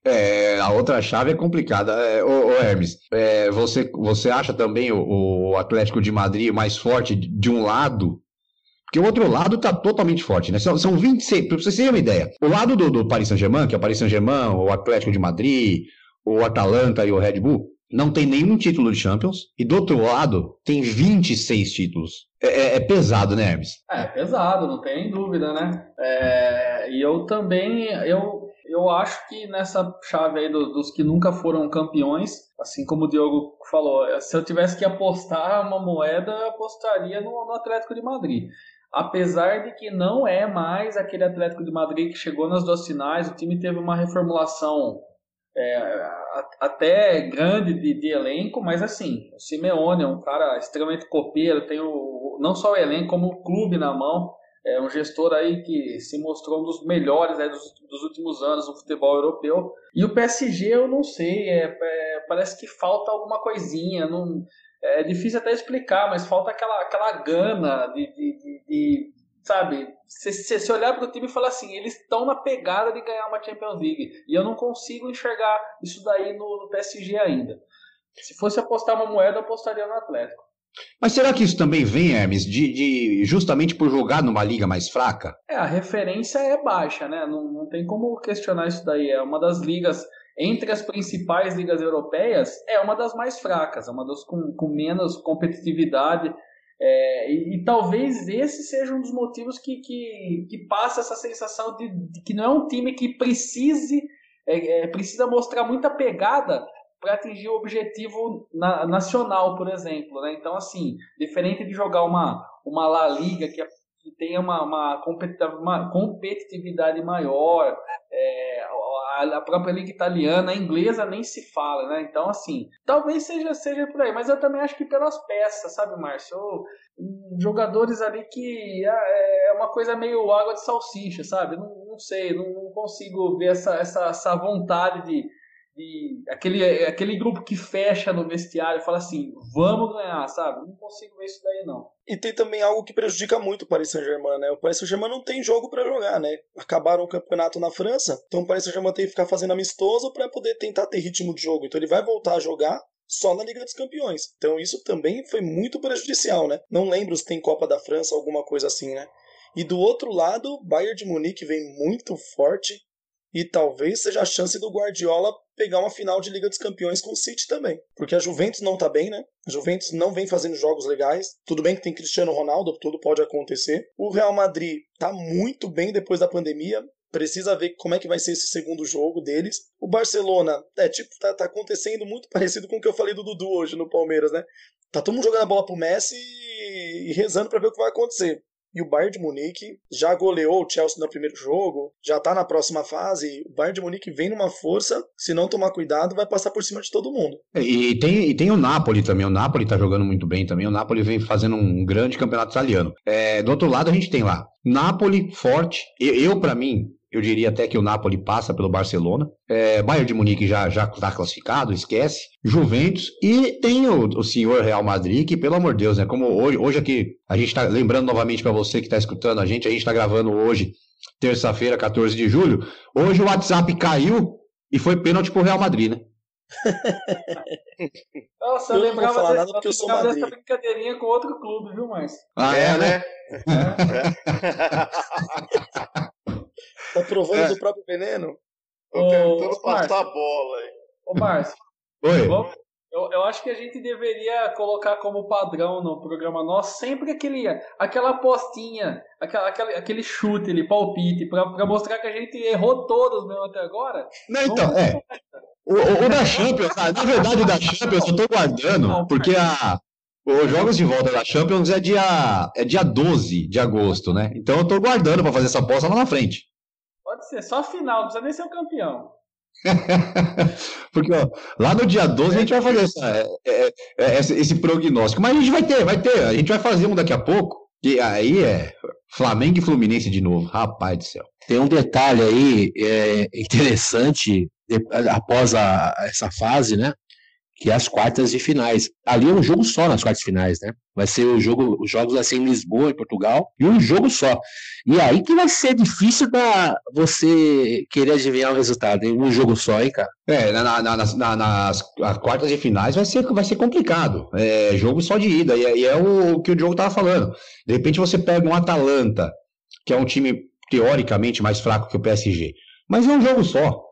[SPEAKER 1] É, a outra chave é complicada. É, ô, ô Hermes, é, você, você acha também o, o, Atlético de Madrid mais forte de um lado? Porque o outro lado está totalmente forte, né? São, são 26, para vocês terem uma ideia. O lado do, do Paris Saint-Germain, que é o Paris Saint-Germain, o Atlético de Madrid, o Atalanta e o Red Bull, não tem nenhum título de Champions. E do outro lado, tem 26 títulos. É, é, é pesado, né, Hermes?
[SPEAKER 5] É, pesado, não tem dúvida, né? É, e eu também, eu eu acho que nessa chave aí do, dos que nunca foram campeões, assim como o Diogo falou, se eu tivesse que apostar uma moeda, eu apostaria no, no Atlético de Madrid. Apesar de que não é mais aquele Atlético de Madrid que chegou nas duas finais, o time teve uma reformulação é, até grande de, de, elenco, mas assim, o Simeone é um cara extremamente copeiro, tem o, não só o elenco, como o clube na mão é um gestor aí que se mostrou um dos melhores né, dos, dos, últimos anos no futebol europeu. E o PSG, eu não sei, é, é, parece que falta alguma coisinha. Não, é difícil até explicar, mas falta aquela, aquela gana de, de, de, de sabe? Se, olhar para o time e falar assim, eles estão na pegada de ganhar uma Champions League. E eu não consigo enxergar isso daí no, no PSG ainda. Se fosse apostar uma moeda, eu apostaria no Atlético.
[SPEAKER 1] Mas será que isso também vem, Hermes, de, de, justamente por jogar numa liga mais fraca?
[SPEAKER 5] É, a referência é baixa, né? Não, não tem como questionar isso daí. É uma das ligas, entre as principais ligas europeias, é uma das mais fracas, é uma das com, com menos competitividade. É, e, e, talvez esse seja um dos motivos que, que, que passa essa sensação de, de que não é um time que precise, é, é, precisa mostrar muita pegada para atingir o objetivo na, nacional, por exemplo. Né? Então, assim, diferente de jogar uma, uma La Liga que, que tenha uma, uma, uma competitividade maior, é, a, a, própria liga italiana, a inglesa nem se fala, né? Então, assim, talvez seja, seja por aí, mas eu também acho que pelas peças, sabe, Márcio? Jogadores ali que é, é uma coisa meio água de salsicha, sabe? Não, não sei, não, não consigo ver essa, essa, essa vontade de de aquele, aquele grupo que fecha no vestiário e fala assim, vamos ganhar, sabe? Não consigo ver isso daí não.
[SPEAKER 2] E tem também algo que prejudica muito o Paris Saint-Germain, né? O Paris Saint-Germain não tem jogo para jogar, né? Acabaram o campeonato na França, então o Paris Saint-Germain tem que ficar fazendo amistoso para poder tentar ter ritmo de jogo. Então ele vai voltar a jogar só na Liga dos Campeões. Então isso também foi muito prejudicial, né? Não lembro se tem Copa da França, alguma coisa assim, né? E do outro lado, Bayern de Munique vem muito forte, e talvez seja a chance do Guardiola pegar uma final de Liga dos Campeões com o City também. Porque a Juventus não tá bem, né? A Juventus não vem fazendo jogos legais. Tudo bem que tem Cristiano Ronaldo, tudo pode acontecer. O Real Madrid tá muito bem depois da pandemia. Precisa ver como é que vai ser esse segundo jogo deles. O Barcelona, é tipo, tá, tá acontecendo muito parecido com o que eu falei do Dudu hoje no Palmeiras, né? Tá todo mundo jogando a bola pro Messi e rezando para ver o que vai acontecer. E o Bayern de Munique já goleou o Chelsea no primeiro jogo, já está na próxima fase. O Bayern de Munique vem numa força, se não tomar cuidado, vai passar por cima de todo mundo.
[SPEAKER 1] É, e tem, e tem o Napoli também. O Napoli está jogando muito bem também. O Napoli vem fazendo um grande campeonato italiano. É, do outro lado, a gente tem lá Napoli forte. Eu, eu para mim, eu diria até que o Napoli passa pelo Barcelona. É, Bayern de Munique já já está classificado, esquece. Juventus e tem o, o senhor Real Madrid, que pelo amor de Deus, né? Como hoje, hoje aqui, a gente está lembrando novamente para você que está escutando a gente, a gente está gravando hoje, terça-feira, 14 de julho. Hoje o WhatsApp caiu e foi pênalti pro Real Madrid, né?
[SPEAKER 5] Nossa, eu, eu lembrava, falar nada porque eu sou Madrid. dessa brincadeirinha com outro clube, viu, Márcio?
[SPEAKER 1] Ah, é, né?
[SPEAKER 2] É. Tá provando é. do próprio veneno?
[SPEAKER 4] Tô tentando passar a bola aí.
[SPEAKER 5] Ô, Márcio.
[SPEAKER 1] Oi.
[SPEAKER 5] Eu, eu, acho que a gente deveria colocar como padrão no programa nosso sempre aquele, aquela apostinha, aquela, aquele, aquele chute ali, palpite, pra, pra mostrar que a gente errou todos mesmo até agora.
[SPEAKER 1] Não, então, é. O, o, o, da Champions, na verdade, o da Champions eu tô guardando, porque a, os jogos de volta da Champions é dia, é dia 12 de agosto, né? Então eu tô guardando para fazer essa aposta lá na frente.
[SPEAKER 5] Pode ser, só final, não precisa nem ser o campeão.
[SPEAKER 1] Porque ó, lá no dia 12 a gente vai fazer essa, é, é, é, esse prognóstico. Mas a gente vai ter, vai ter. A gente vai fazer um daqui a pouco. Que aí é Flamengo e Fluminense de novo. Rapaz do céu.
[SPEAKER 3] Tem um detalhe aí é, interessante após a, essa fase, né? Que é as quartas de finais. Ali é um jogo só nas quartas de finais, né? Vai ser o jogo, os jogos ser em Lisboa, em Portugal, e um jogo só. E aí que vai ser difícil da você querer adivinhar o resultado em um jogo só, hein, cara?
[SPEAKER 1] É, na, na, na, nas quartas de finais vai ser, vai ser complicado. É jogo só de ida, e é, e é o, o que o Diogo tava falando. De repente você pega um Atalanta, que é um time teoricamente mais fraco que o PSG, mas é um jogo só.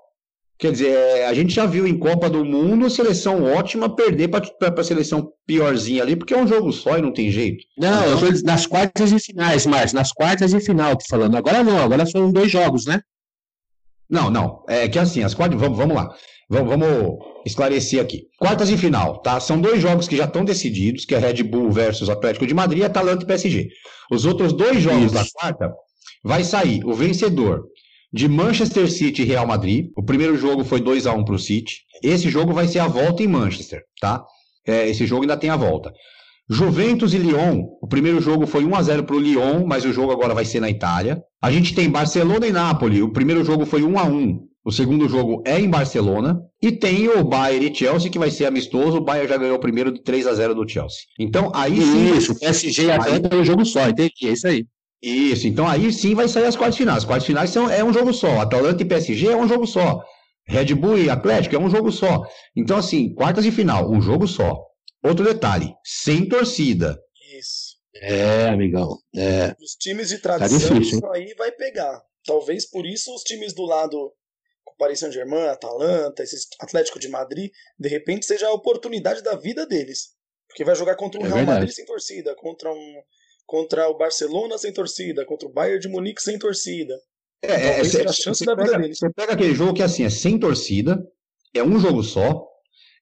[SPEAKER 1] Quer dizer, é, a gente já viu em Copa do Mundo a seleção ótima perder para a seleção piorzinha ali, porque é um jogo só e não tem jeito.
[SPEAKER 3] Não, eu tô nas quartas de finais, Márcio, nas quartas de final, tô falando. Agora não, agora são dois jogos, né?
[SPEAKER 1] Não, não. É que assim, as quartas. Vamos, vamos lá. Vamos, vamos esclarecer aqui. Quartas de final, tá? São dois jogos que já estão decididos, que é Red Bull versus Atlético de Madrid e Atalanta e PSG. Os outros dois jogos Isso. da quarta vai sair o vencedor de Manchester City e Real Madrid. O primeiro jogo foi 2 a 1 para o City. Esse jogo vai ser a volta em Manchester, tá? É, esse jogo ainda tem a volta. Juventus e Lyon. O primeiro jogo foi 1 a 0 para o Lyon, mas o jogo agora vai ser na Itália. A gente tem Barcelona e Nápoles. O primeiro jogo foi 1 a 1 o segundo jogo é em Barcelona. E tem o Bayern e Chelsea, que vai ser amistoso. O Bayern já ganhou o primeiro de 3 a 0 do Chelsea. Então, aí sim.
[SPEAKER 3] Isso, PSG e Atlanta é um jogo só, entendi. É isso aí.
[SPEAKER 1] Isso, então aí sim vai sair as quartas finais. As quartas finais são, é um jogo só. Atalanta e PSG é um jogo só. Red Bull e Atlético é um jogo só. Então, assim, quartas de final, um jogo só. Outro detalhe, sem torcida.
[SPEAKER 2] Isso.
[SPEAKER 3] É, amigão. É.
[SPEAKER 2] Os times de tá tradição, tá difícil, isso aí vai pegar. Talvez por isso os times do lado Paris Saint-Germain, Atalanta, esses Atlético de Madrid, de repente seja a oportunidade da vida deles. Porque vai jogar contra um é Real verdade. Madrid sem torcida, contra um contra o Barcelona sem torcida, contra o Bayern de Munique sem torcida.
[SPEAKER 1] É, é, é a chance da vida deles. Você pega aquele jogo que é assim, é sem torcida, é um jogo só,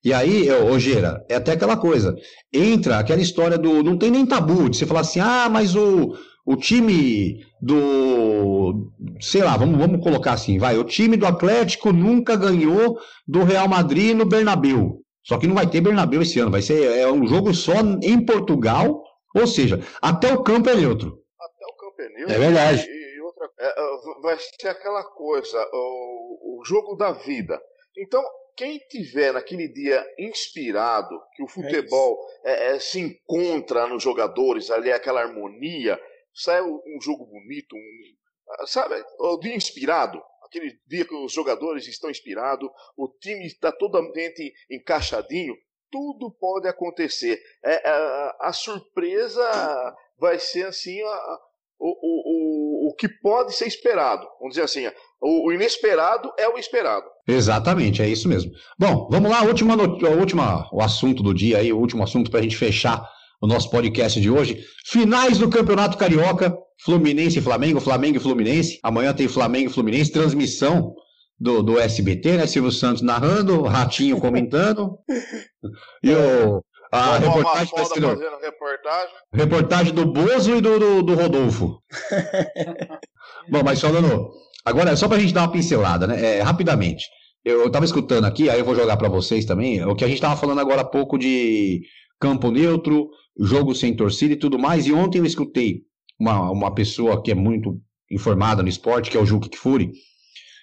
[SPEAKER 1] e aí, ô Gera, é até aquela coisa. Entra aquela história do. Não tem nem tabu de você falar assim, ah, mas o, o time do. Sei lá, vamos, vamos colocar assim, vai. O time do Atlético nunca ganhou do Real Madrid no Bernabéu. Só que não vai ter Bernabéu esse ano, vai ser é um jogo só em Portugal, ou seja, até o campo é neutro.
[SPEAKER 4] Até o campo é neutro.
[SPEAKER 3] É verdade.
[SPEAKER 4] E, e outra, é, é vai ser aquela coisa, o, o jogo da vida. Então, quem tiver naquele dia inspirado, que o é futebol é é, se encontra nos jogadores, ali aquela harmonia, sai um jogo bonito, um, sabe, o dia inspirado, aquele dia que os jogadores estão inspirados, o time está totalmente encaixadinho, tudo pode acontecer. É, a, a surpresa vai ser assim a, o, o, o, o que pode ser esperado. Vamos dizer assim, o, o, inesperado é o esperado.
[SPEAKER 1] Exatamente, é isso mesmo. Bom, vamos lá, última, última, o assunto do dia aí, o último assunto para a gente fechar o nosso podcast de hoje. Finais do Campeonato Carioca, Fluminense e Flamengo, Flamengo e Fluminense. Amanhã tem Flamengo e Fluminense, transmissão do, do SBT, né? Silvio Santos narrando, Ratinho comentando. e o, a reportagem vai ser reportagem. reportagem do Bozo e do, do, do Rodolfo. Bom, mas falando. Agora, só para a gente dar uma pincelada, né? É, rapidamente. Eu estava escutando aqui, aí eu vou jogar para vocês também, o que a gente estava falando agora há pouco de campo neutro, jogo sem torcida e tudo mais. E ontem eu escutei uma, uma pessoa que é muito informada no esporte, que é o Juque Kfouri,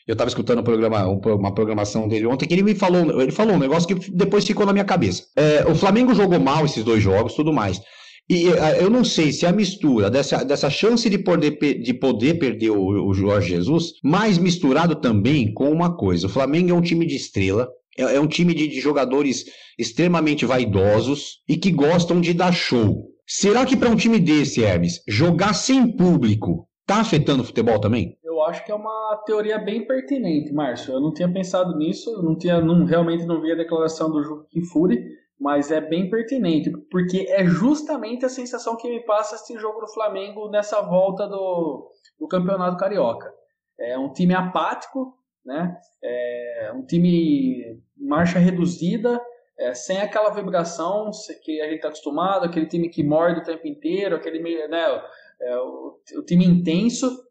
[SPEAKER 1] eu estava escutando um programa, uma programação dele ontem que ele me falou, ele falou um negócio que depois ficou na minha cabeça. É, o Flamengo jogou mal esses dois jogos, tudo mais. E é, eu não sei se a mistura dessa, dessa chance de poder, de poder perder o, o Jorge Jesus, mais misturado também com uma coisa. O Flamengo é um time de estrela, é, é um time de, de jogadores extremamente vaidosos e que gostam de dar show. Será que para um time desse, Hermes, jogar sem público tá afetando o futebol também?
[SPEAKER 5] Eu acho que é uma teoria bem pertinente, Márcio. Eu não tinha pensado nisso, não tinha, não, realmente não vi a declaração do Joaquim Fury, mas é bem pertinente, porque é justamente a sensação que me passa esse jogo do Flamengo nessa volta do, do Campeonato Carioca. É um time apático, né? É um time marcha reduzida, é, sem aquela vibração que a gente está acostumado, aquele time que morde o tempo inteiro, aquele né, é, o, o, time intenso.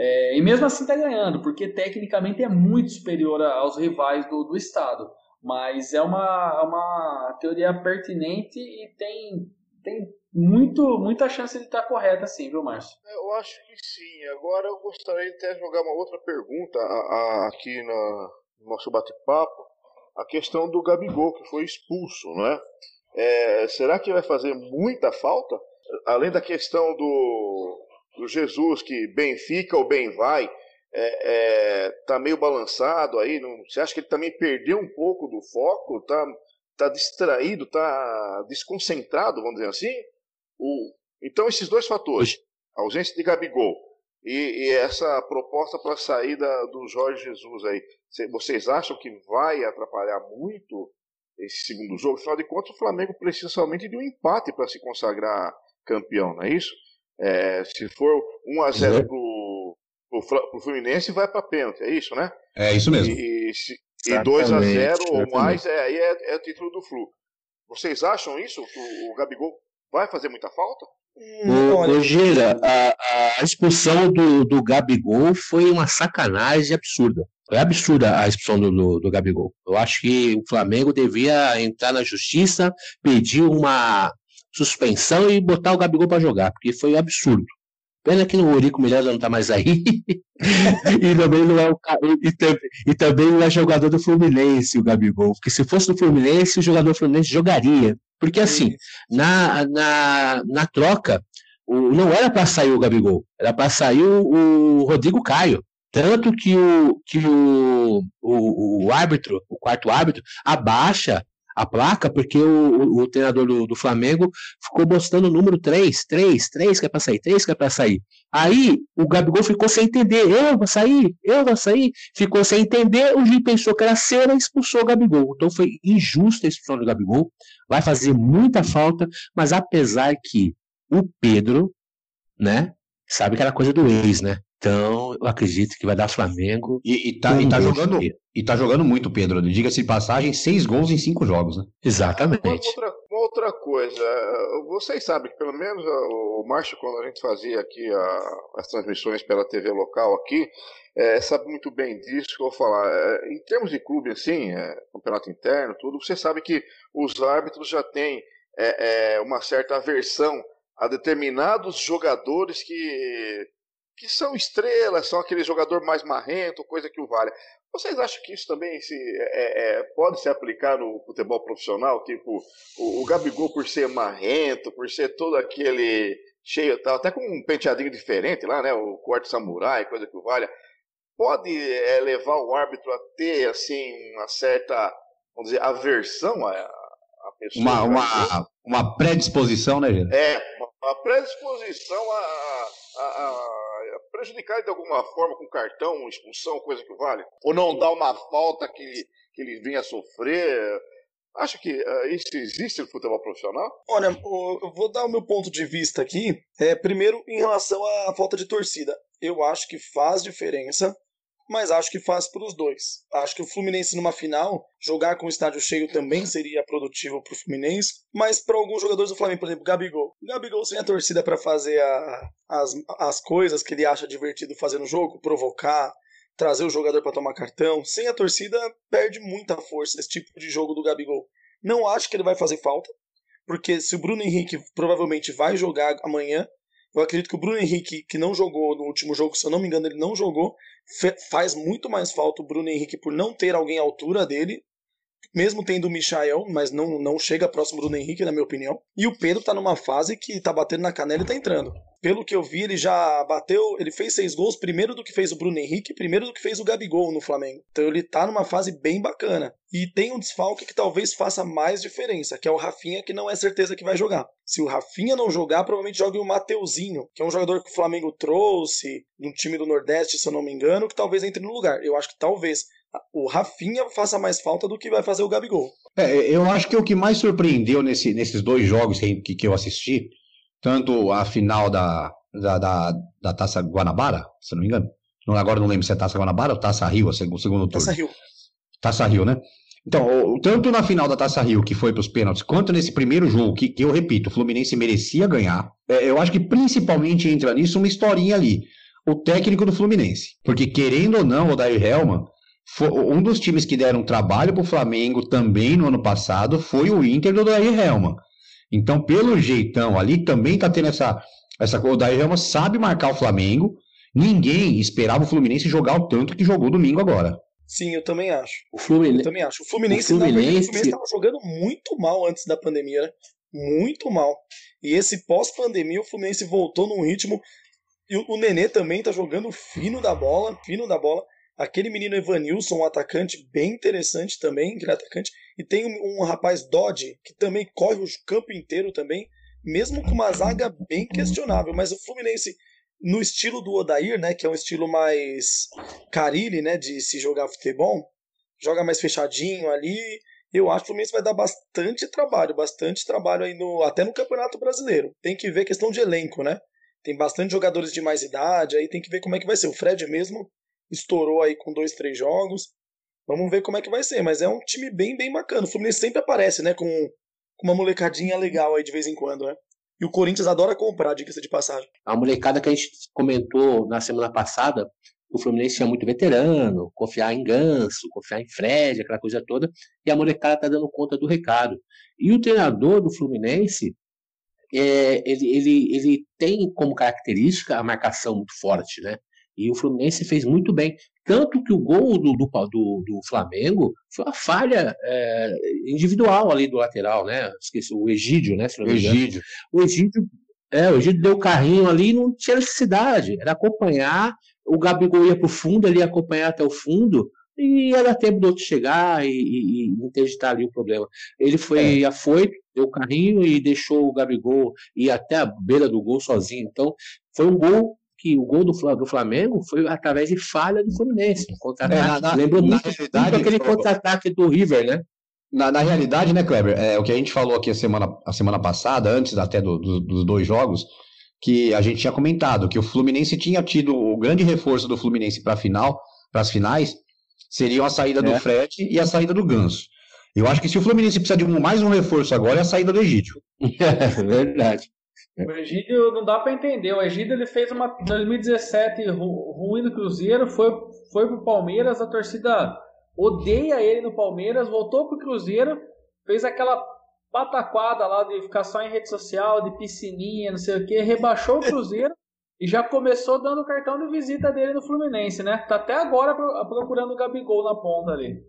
[SPEAKER 5] É, e mesmo assim está ganhando, porque tecnicamente é muito superior aos rivais do, do estado. Mas é uma, é uma teoria pertinente e tem, tem muito, muita chance de estar correta, sim, viu, Márcio?
[SPEAKER 4] Eu acho que sim. Agora eu gostaria de jogar uma outra pergunta a, a, aqui no nosso bate-papo a questão do Gabigol, que foi expulso, né? É, será que vai fazer muita falta? Além da questão do, do Jesus, que bem fica ou bem vai, é, é, tá meio balançado aí. Não, você acha que ele também perdeu um pouco do foco? Tá, tá distraído, tá desconcentrado, vamos dizer assim? O, então, esses dois fatores, a ausência de Gabigol e, e essa proposta para a saída do Jorge Jesus aí, vocês acham que vai atrapalhar muito esse segundo jogo? Afinal de contas, o Flamengo precisa somente de um empate para se consagrar campeão, não é isso? É, se for 1 a 0 uhum. pro, pro Fluminense, vai para pênalti, é isso, né?
[SPEAKER 1] É isso mesmo.
[SPEAKER 4] E, se, e 2 a 0 ou mais, é, aí é, é o título do Flu. Vocês acham isso? Que o, o Gabigol vai fazer muita falta?
[SPEAKER 3] Ô, Gira, a, a, expulsão do, do Gabigol foi uma sacanagem absurda. Foi absurda a expulsão do, do, do, Gabigol. Eu acho que o Flamengo devia entrar na justiça, pedir uma suspensão e botar o Gabigol para jogar, porque foi absurdo. Pena que o Eurico Miranda não está mais aí. e também não é o e, e, também não é jogador do Fluminense, o Gabigol. Porque se fosse do Fluminense, o jogador do Fluminense jogaria. Porque assim, na, na, na troca, o, não era para sair o Gabigol, era para sair o, o Rodrigo Caio. Tanto que o, que o, o, o árbitro, o quarto árbitro, abaixa a placa, porque o, o, o treinador do, do, Flamengo ficou mostrando o número 3, 3, 3 que é para sair, 3 que é para sair. Aí o Gabigol ficou sem entender, eu vou sair, eu vou sair, ficou sem entender, o Gil pensou que era cera e expulsou o Gabigol. Então foi injusta a expulsão do Gabigol, vai fazer muita falta, mas apesar que o Pedro, né, sabe que era coisa do ex, né? Então, eu acredito que vai dar Flamengo.
[SPEAKER 1] E, e, tá, e, tá, jogando, e tá jogando muito, Pedro. Diga-se de passagem, seis gols em cinco jogos, né?
[SPEAKER 3] Exatamente. Uma
[SPEAKER 4] outra, uma outra coisa, vocês sabem que pelo menos o Márcio, quando a gente fazia aqui a, as transmissões pela TV local aqui, é, sabe muito bem disso que eu vou falar. É, em termos de clube, assim, é, campeonato interno, tudo, você sabe que os árbitros já têm é, é, uma certa aversão a determinados jogadores que que são estrelas, são aquele jogador mais marrento, coisa que o vale. Vocês acham que isso também se, é, é, pode se aplicar no futebol profissional? Tipo, o, o, Gabigol, por ser marrento, por ser todo aquele cheio, tá, até com um penteadinho diferente lá, né? O corte samurai, coisa que o valha, pode é, levar o árbitro a ter, assim, uma certa, vamos dizer, aversão a pessoa.
[SPEAKER 1] Uma, uma, uma predisposição, né, gente?
[SPEAKER 4] É, uma predisposição a, a, a prejudicar de alguma forma com cartão, expulsão, coisa que vale? Ou não dar uma falta que, que ele vinha sofrer? Acha que uh, isso existe no futebol profissional?
[SPEAKER 2] Olha, eu vou dar o meu ponto de vista aqui. É, primeiro, em relação à falta de torcida. Eu acho que faz diferença mas acho que faz para os dois. Acho que o Fluminense numa final, jogar com o estádio cheio também seria produtivo para o Fluminense, mas para alguns jogadores do Flamengo, por exemplo, Gabigol. Gabigol sem a torcida para fazer a, as, as coisas que ele acha divertido fazer no jogo, provocar, trazer o jogador para tomar cartão, sem a torcida perde muita força esse tipo de jogo do Gabigol. Não acho que ele vai fazer falta, porque se o Bruno Henrique provavelmente vai jogar amanhã, eu acredito que o Bruno Henrique, que não jogou no último jogo, se eu não me engano, ele não jogou, faz muito mais falta o Bruno Henrique por não ter alguém à altura dele, mesmo tendo o Michael, mas não, não chega próximo do Henrique, na minha opinião. E o Pedro tá numa fase que tá batendo na canela e tá entrando. Pelo que eu vi, ele já bateu, ele fez seis gols primeiro do que fez o Bruno Henrique, primeiro do que fez o Gabigol no Flamengo. Então ele tá numa fase bem bacana. E tem um desfalque que talvez faça mais diferença, que é o Rafinha, que não é certeza que vai jogar. Se o Rafinha não jogar, provavelmente jogue o Mateuzinho, que é um jogador que o Flamengo trouxe, um time do Nordeste, se eu não me engano, que talvez entre no lugar. Eu acho que talvez o Rafinha faça mais falta do que vai fazer o Gabigol.
[SPEAKER 1] É, eu acho que o que mais surpreendeu nesse, nesses dois jogos que, que eu assisti, tanto a final da, da, da, da Taça Guanabara, se não me engano, agora não lembro se é Taça Guanabara ou Taça Rio, o segundo turno.
[SPEAKER 2] Taça Rio.
[SPEAKER 1] Taça Rio, né? Então, tanto na final da Taça Rio, que foi para os pênaltis, quanto nesse primeiro jogo, que, que eu repito, o Fluminense merecia ganhar, é, eu acho que principalmente entra nisso uma historinha ali. O técnico do Fluminense. Porque, querendo ou não, o Dair Helman um dos times que deram trabalho para o Flamengo também no ano passado foi o Inter do Dair Helman. Então, pelo jeitão ali, também está tendo essa, essa. O Dair Helman sabe marcar o Flamengo. Ninguém esperava o Fluminense jogar o tanto que jogou domingo agora.
[SPEAKER 2] Sim, eu também acho.
[SPEAKER 3] O Fluminense,
[SPEAKER 2] eu também acho. O Fluminense, o Fluminense estava jogando muito mal antes da pandemia, né? Muito mal. E esse pós-pandemia, o Fluminense voltou num ritmo. E o Nenê também tá jogando fino da bola, fino da bola. Aquele menino Evanilson, um atacante bem interessante também, aquele atacante. E tem um, um rapaz Dodge, que também corre o campo inteiro também, mesmo com uma zaga bem questionável. Mas o Fluminense, no estilo do Odair, né, que é um estilo mais Carilli, né, de se jogar futebol, joga mais fechadinho ali. Eu acho que o Fluminense vai dar bastante trabalho, bastante trabalho aí no, até no Campeonato Brasileiro. Tem que ver questão de elenco, né? Tem bastante jogadores de mais idade, aí tem que ver como é que vai ser. O Fred mesmo estourou aí com dois, três jogos. Vamos ver como é que vai ser, mas é um time bem, bem bacana. O Fluminense sempre aparece, né, com, uma molecadinha legal aí de vez em quando, né? E o Corinthians adora comprar, diga-se de passagem.
[SPEAKER 3] A molecada que a gente comentou na semana passada, o Fluminense tinha muito veterano, confiar em Ganso, confiar em Fred, aquela coisa toda, e a molecada tá dando conta do recado. E o treinador do Fluminense é, ele, ele, ele tem como característica a marcação muito forte, né? E o Fluminense fez muito bem. Tanto que o gol do, do, do, do Flamengo foi uma falha é, individual ali do lateral, né? Esqueci, o Egídio, né?
[SPEAKER 1] o Egídio.
[SPEAKER 3] O Egídio, é, o Egídio deu o carrinho ali não tinha necessidade. Era acompanhar, o Gabigol ia para o fundo, ele ia acompanhar até o fundo, e era tempo do outro chegar e, e, e interditar ali o problema. Ele foi é. afoito, deu o carrinho e deixou o Gabigol ir até a beira do gol sozinho. Então, foi um gol que o gol do, do Flamengo foi através de falha do Fluminense. É, Lembrou muito, muito aquele contra-ataque do River, né?
[SPEAKER 1] Na, na, realidade, né, Kleber, é, o que a gente falou aqui a semana, a semana passada, antes até do, do, dos dois jogos, que a gente tinha comentado que o Fluminense tinha tido o grande reforço do Fluminense para final, para as finais, seriam a saída do é. Fred e a saída do Ganso. Eu acho que se o Fluminense precisa de um, mais um reforço agora, é a saída do Egídio.
[SPEAKER 3] É verdade.
[SPEAKER 5] O Egídio não dá para entender. O Egídio ele fez uma 2017 ru, ruim no Cruzeiro, foi, foi pro Palmeiras, a torcida odeia ele no Palmeiras, voltou pro Cruzeiro, fez aquela pataquada lá de ficar só em rede social, de piscininha, não sei o que, rebaixou o Cruzeiro e já começou dando o cartão de visita dele no Fluminense, né? Tá até agora procurando o Gabigol na ponta ali.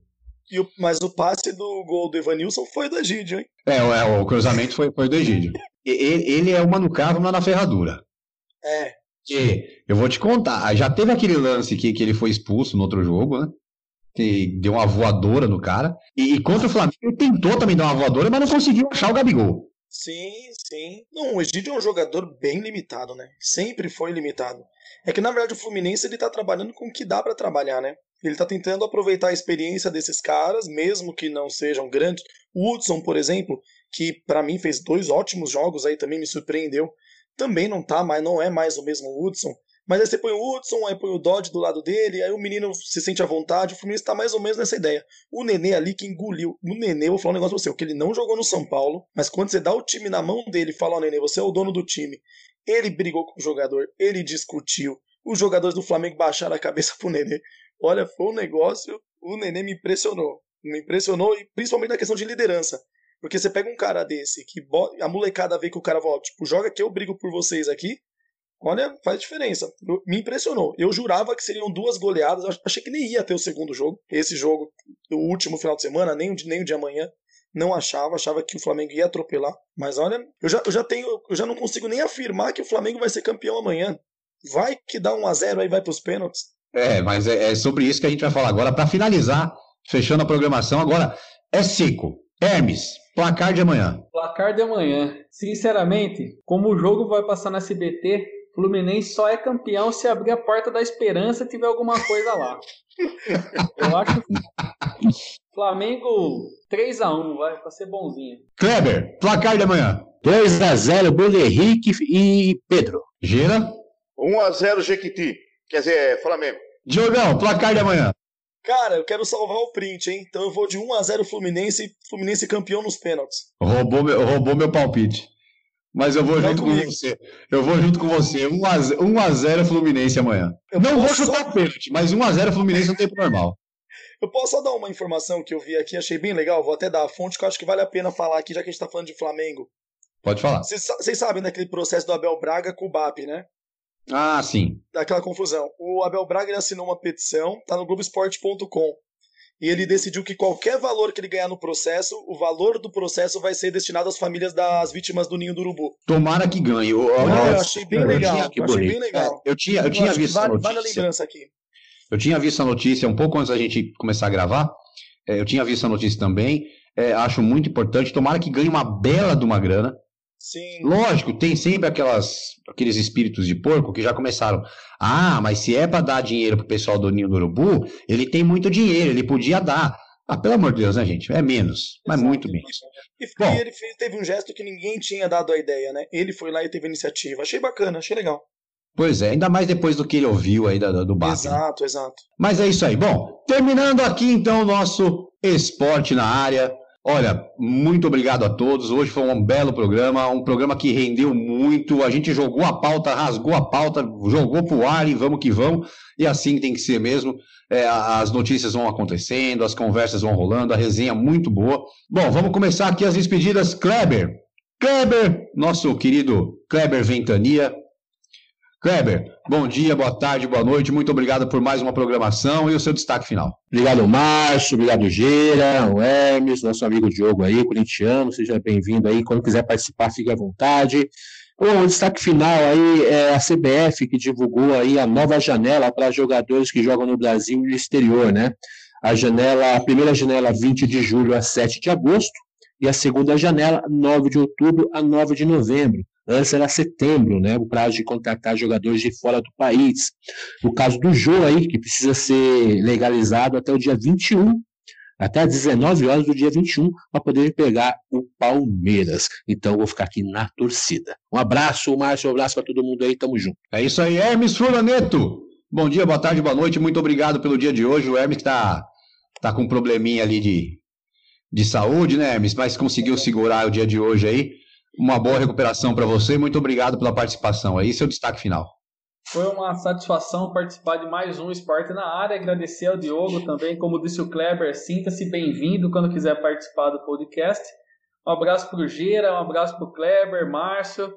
[SPEAKER 2] O, mas o passe do gol do Evanilson foi do Egídio, hein?
[SPEAKER 1] É, é o cruzamento foi, foi do Egídio. Ele, ele é o Manu Carlos na ferradura.
[SPEAKER 2] É.
[SPEAKER 1] E eu vou te contar, já teve aquele lance que, que ele foi expulso no outro jogo, né? Que deu uma voadora no cara. E, e contra o Flamengo ele tentou também dar uma voadora, mas não conseguiu achar o Gabigol.
[SPEAKER 2] Sim, sim. Não, o Egídio é um jogador bem limitado, né? Sempre foi limitado. É que na verdade o Fluminense ele tá trabalhando com o que dá para trabalhar, né? Ele tá tentando aproveitar a experiência desses caras, mesmo que não sejam grandes. O Hudson, por exemplo, que para mim fez dois ótimos jogos aí também me surpreendeu. Também não tá, mas não é mais o mesmo Hudson. Mas aí você põe o Hudson, aí põe o Dodge do lado dele, aí o menino se sente à vontade. O Fluminense tá mais ou menos nessa ideia. O Nenê ali que engoliu. O Nenê, eu vou falar um negócio pra você, que ele não jogou no São Paulo, mas quando você dá o time na mão dele e fala, ó, oh, Nenê, você é o dono do time. Ele brigou com o jogador, ele discutiu. Os jogadores do Flamengo baixaram a cabeça pro Nenê. Olha, foi um negócio. O Nenê me impressionou. Me impressionou, e principalmente na questão de liderança. Porque você pega um cara desse, que a molecada vê que o cara volta, tipo, joga que eu brigo por vocês aqui. Olha, faz diferença. Me impressionou. Eu jurava que seriam duas goleadas. Achei que nem ia ter o segundo jogo. Esse jogo, o último final de semana, nem o de, nem o de amanhã. Não achava, achava que o Flamengo ia atropelar. Mas olha, eu já, eu já tenho. Eu já não consigo nem afirmar que o Flamengo vai ser campeão amanhã. Vai que dá um a 0 aí vai para os pênaltis.
[SPEAKER 1] É, mas é, é, sobre isso que a gente vai falar agora. Para finalizar, fechando a programação, agora é seco. Hermes, placar de amanhã.
[SPEAKER 5] Placar de amanhã. Sinceramente, como o jogo vai passar na SBT, Fluminense só é campeão se abrir a porta da esperança e tiver alguma coisa lá. Eu acho Flamengo 3x1, vai, pra ser bonzinho.
[SPEAKER 1] Kleber, placar de amanhã.
[SPEAKER 3] 2x0, Bruno Henrique e Pedro.
[SPEAKER 1] Gira.
[SPEAKER 4] 1x0 Jequiti. Quer dizer, Flamengo.
[SPEAKER 1] Diogão, placar de amanhã.
[SPEAKER 2] Cara, eu quero salvar o print, hein? Então eu vou de 1x0 Fluminense, Fluminense campeão nos pênaltis.
[SPEAKER 1] Roubou meu, roubou meu palpite. Mas eu vou junto comigo. com você. Eu vou junto com você. 1x0 Fluminense amanhã. Eu não vou chutar só... pênalti, mas 1x0 Fluminense no tempo normal.
[SPEAKER 2] Eu posso só dar uma informação que eu vi aqui, achei bem legal. Vou até dar a fonte que eu acho que vale a pena falar aqui, já que a gente tá falando de Flamengo.
[SPEAKER 1] Pode falar.
[SPEAKER 2] Vocês sabem daquele processo do Abel Braga com o BAP, né?
[SPEAKER 1] Ah, sim.
[SPEAKER 2] Daquela confusão. O Abel Braga assinou uma petição, tá no Globoesporte.com e ele decidiu que qualquer valor que ele ganhar no processo, o valor do processo vai ser destinado às famílias das vítimas do ninho do urubu.
[SPEAKER 1] Tomara que ganhe. Eu, eu,
[SPEAKER 2] eu achei bem legal. Eu achei bem legal.
[SPEAKER 1] É, eu tinha, eu tinha visto vale, a notícia. Vale a lembrança aqui. Eu tinha visto a notícia um pouco antes da gente começar a gravar. É, eu tinha visto a notícia também. É, acho muito importante. Tomara que ganhe uma bela de uma grana.
[SPEAKER 2] Sim.
[SPEAKER 1] Lógico, tem sempre aquelas, aqueles espíritos de porco que já começaram. Ah, mas se é para dar dinheiro pro pessoal do Ninho do Urubu, ele tem muito dinheiro, ele podia dar. Ah, pelo amor de Deus, né, gente? É menos, mas muito menos.
[SPEAKER 2] E, Bom, ele fez, teve um gesto que ninguém tinha dado a ideia, né? Ele foi lá e teve a iniciativa. Achei bacana, achei legal.
[SPEAKER 1] Pois é, ainda mais depois do que ele ouviu aí do, do Bach.
[SPEAKER 2] Exato, exato.
[SPEAKER 1] Mas é isso aí. Bom, terminando aqui então o nosso esporte na área. Olha, muito obrigado a todos. Hoje foi um belo programa, um programa que rendeu muito. A gente jogou a pauta, rasgou a pauta, jogou pro ar e vamos que vamos. E assim tem que ser mesmo. É, as notícias vão acontecendo, as conversas vão rolando, a resenha muito boa. Bom, vamos começar aqui as despedidas. Kleber, Kleber, nosso querido Kleber Ventania. Kleber, bom dia, boa tarde, boa noite. Muito obrigado por mais uma programação e o seu destaque final.
[SPEAKER 3] Obrigado, Márcio. Obrigado, Geira, o Hermes, nosso amigo Diogo aí, corintiano. Seja bem-vindo aí. Quando quiser participar, fique à vontade. O destaque final aí é a CBF que divulgou aí a nova janela para jogadores que jogam no Brasil e no exterior, né? A janela, a primeira janela 20 de julho a 7 de agosto e a segunda janela 9 de outubro a 9 de novembro. Antes era setembro, né? O prazo de contratar jogadores de fora do país. No caso do Jô aí, que precisa ser legalizado até o dia 21 até às 19 horas do dia 21 para poder pegar o Palmeiras. Então vou ficar aqui na torcida. Um abraço, Márcio, um abraço para todo mundo aí, tamo junto.
[SPEAKER 1] É isso aí, Hermes Fulaneto. Bom dia, boa tarde, boa noite, muito obrigado pelo dia de hoje. O Hermes está tá com um probleminha ali de, de saúde, né, Hermes? Mas conseguiu segurar o dia de hoje aí. Uma boa recuperação para você. Muito obrigado pela participação aí. Seu destaque final.
[SPEAKER 5] Foi uma satisfação participar de mais um Esporte na Área. Agradecer ao Diogo também, como disse o Kleber, sinta-se bem-vindo quando quiser participar do podcast. Um abraço para o Gira, um abraço para o Kleber, Márcio.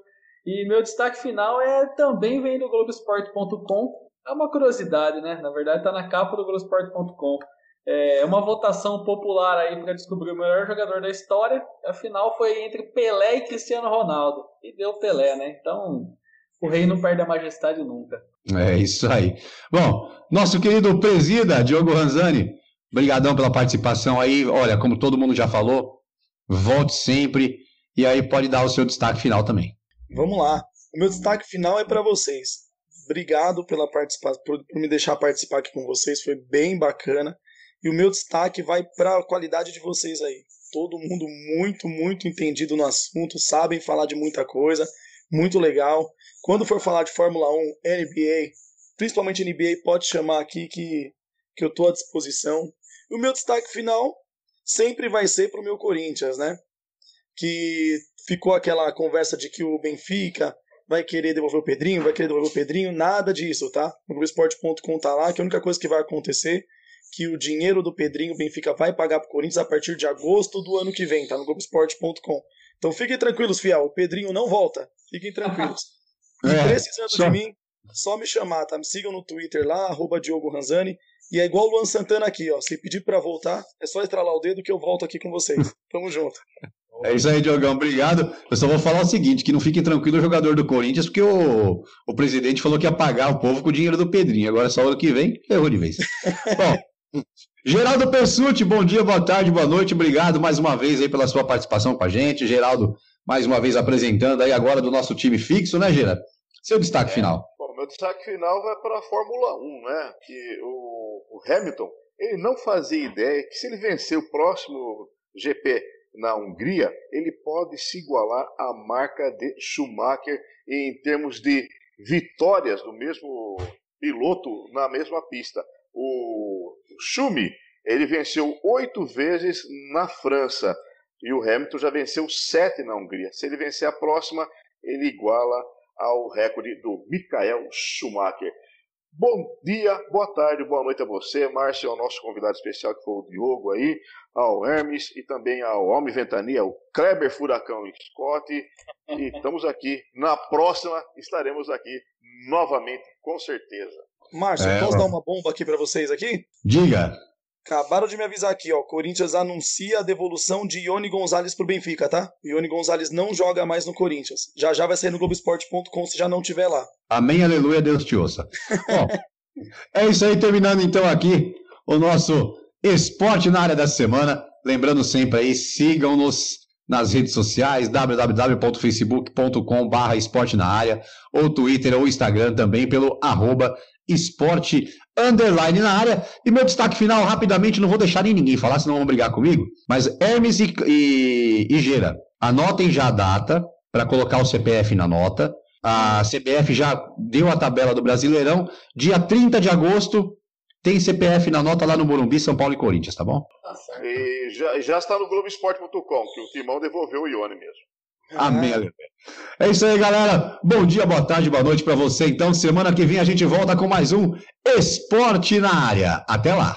[SPEAKER 5] E meu destaque final é também vem do Globoesporte.com. É uma curiosidade, né? Na verdade, está na capa do Globoesporte.com. É uma votação popular aí para descobrir o melhor jogador da história. Afinal, foi entre Pelé e Cristiano Ronaldo. E deu Pelé, né? Então, o rei não perde a majestade nunca.
[SPEAKER 1] É isso aí. Bom, nosso querido presida, Diogo Ranzani, brigadão pela participação aí. Olha, como todo mundo já falou, volte sempre e aí pode dar o seu destaque final também.
[SPEAKER 2] Vamos lá. O meu destaque final é para vocês. Obrigado pela participação, por, por me deixar participar aqui com vocês, foi bem bacana. E o meu destaque vai para a qualidade de vocês aí. Todo mundo muito, muito entendido no assunto, sabem falar de muita coisa, muito legal. Quando for falar de Fórmula 1, NBA, principalmente NBA, pode chamar aqui que, que eu estou à disposição. E o meu destaque final sempre vai ser para o meu Corinthians, né? Que ficou aquela conversa de que o Benfica vai querer devolver o Pedrinho, vai querer devolver o Pedrinho, nada disso, tá? No esporte.com tá lá, que a única coisa que vai acontecer que o dinheiro do Pedrinho Benfica vai pagar para o Corinthians a partir de agosto do ano que vem, tá no Globoesporte.com. Então fiquem tranquilos, fiel, o Pedrinho não volta. Fiquem tranquilos. É, precisando só... de mim, só me chamar, tá? Me sigam no Twitter lá, arroba Diogo Ranzani. E é igual o Luan Santana aqui, ó. Se pedir para voltar, é só estralar o dedo que eu volto aqui com vocês. Tamo junto.
[SPEAKER 1] É isso aí, Diogão. Obrigado. Eu só vou falar o seguinte: que não fique tranquilo o jogador do Corinthians, porque o, o presidente falou que ia pagar o povo com o dinheiro do Pedrinho. Agora só o ano que vem, errou de vez. Bom, Geraldo Pessuti, bom dia, boa tarde, boa noite. Obrigado mais uma vez aí pela sua participação com a gente. Geraldo, mais uma vez apresentando aí agora do nosso time fixo, né, Geraldo? Seu destaque é, final.
[SPEAKER 4] Bom, meu destaque final vai para a Fórmula 1, né? Que o, o, Hamilton, ele não fazia ideia que se ele vencer o próximo GP na Hungria, ele pode se igualar à marca de Schumacher em termos de vitórias do mesmo piloto na mesma pista. O, Schumi, ele venceu oito vezes na França e o Hamilton já venceu sete na Hungria. Se ele vencer a próxima, ele iguala ao recorde do Michael Schumacher. Bom dia, boa tarde, boa noite a você, Márcio, ao nosso convidado especial que foi o Diogo aí, ao Hermes e também ao Homem Ventania, o Kleber Furacão Scott. E estamos aqui. Na próxima estaremos aqui novamente, com certeza.
[SPEAKER 2] Márcio, é, posso ó. dar uma bomba aqui para vocês aqui?
[SPEAKER 1] Diga.
[SPEAKER 2] Acabaram de me avisar aqui, ó. Corinthians anuncia a devolução de Ione Gonzalez pro Benfica, tá? Ione Gonzalez não joga mais no Corinthians. Já já vai sair no Globoesporte.com se já não tiver lá.
[SPEAKER 1] Amém, aleluia, Deus te ouça. Bom, é isso aí, terminando então aqui o nosso esporte na área da semana. Lembrando sempre aí, sigam-nos nas redes sociais, www.facebook.com.br esporte na área, ou Twitter ou Instagram também pelo arroba esporte underline na área. E meu destaque final, rapidamente, não vou deixar nem ninguém falar, senão vão brigar comigo. Mas Hermes e, e, e Gera, anotem já a data para colocar o CPF na nota. A CBF já deu a tabela do Brasileirão. Dia 30 de agosto tem CPF na nota lá no Morumbi, São Paulo e Corinthians, tá bom?
[SPEAKER 4] E já, já está no Globoesporte.com, que o Timão devolveu o Ione mesmo.
[SPEAKER 1] Amém, aleluia. É isso aí, galera. Bom dia, boa tarde, boa noite para você. Então, semana que vem a gente volta com mais um Esporte na Área. Até lá.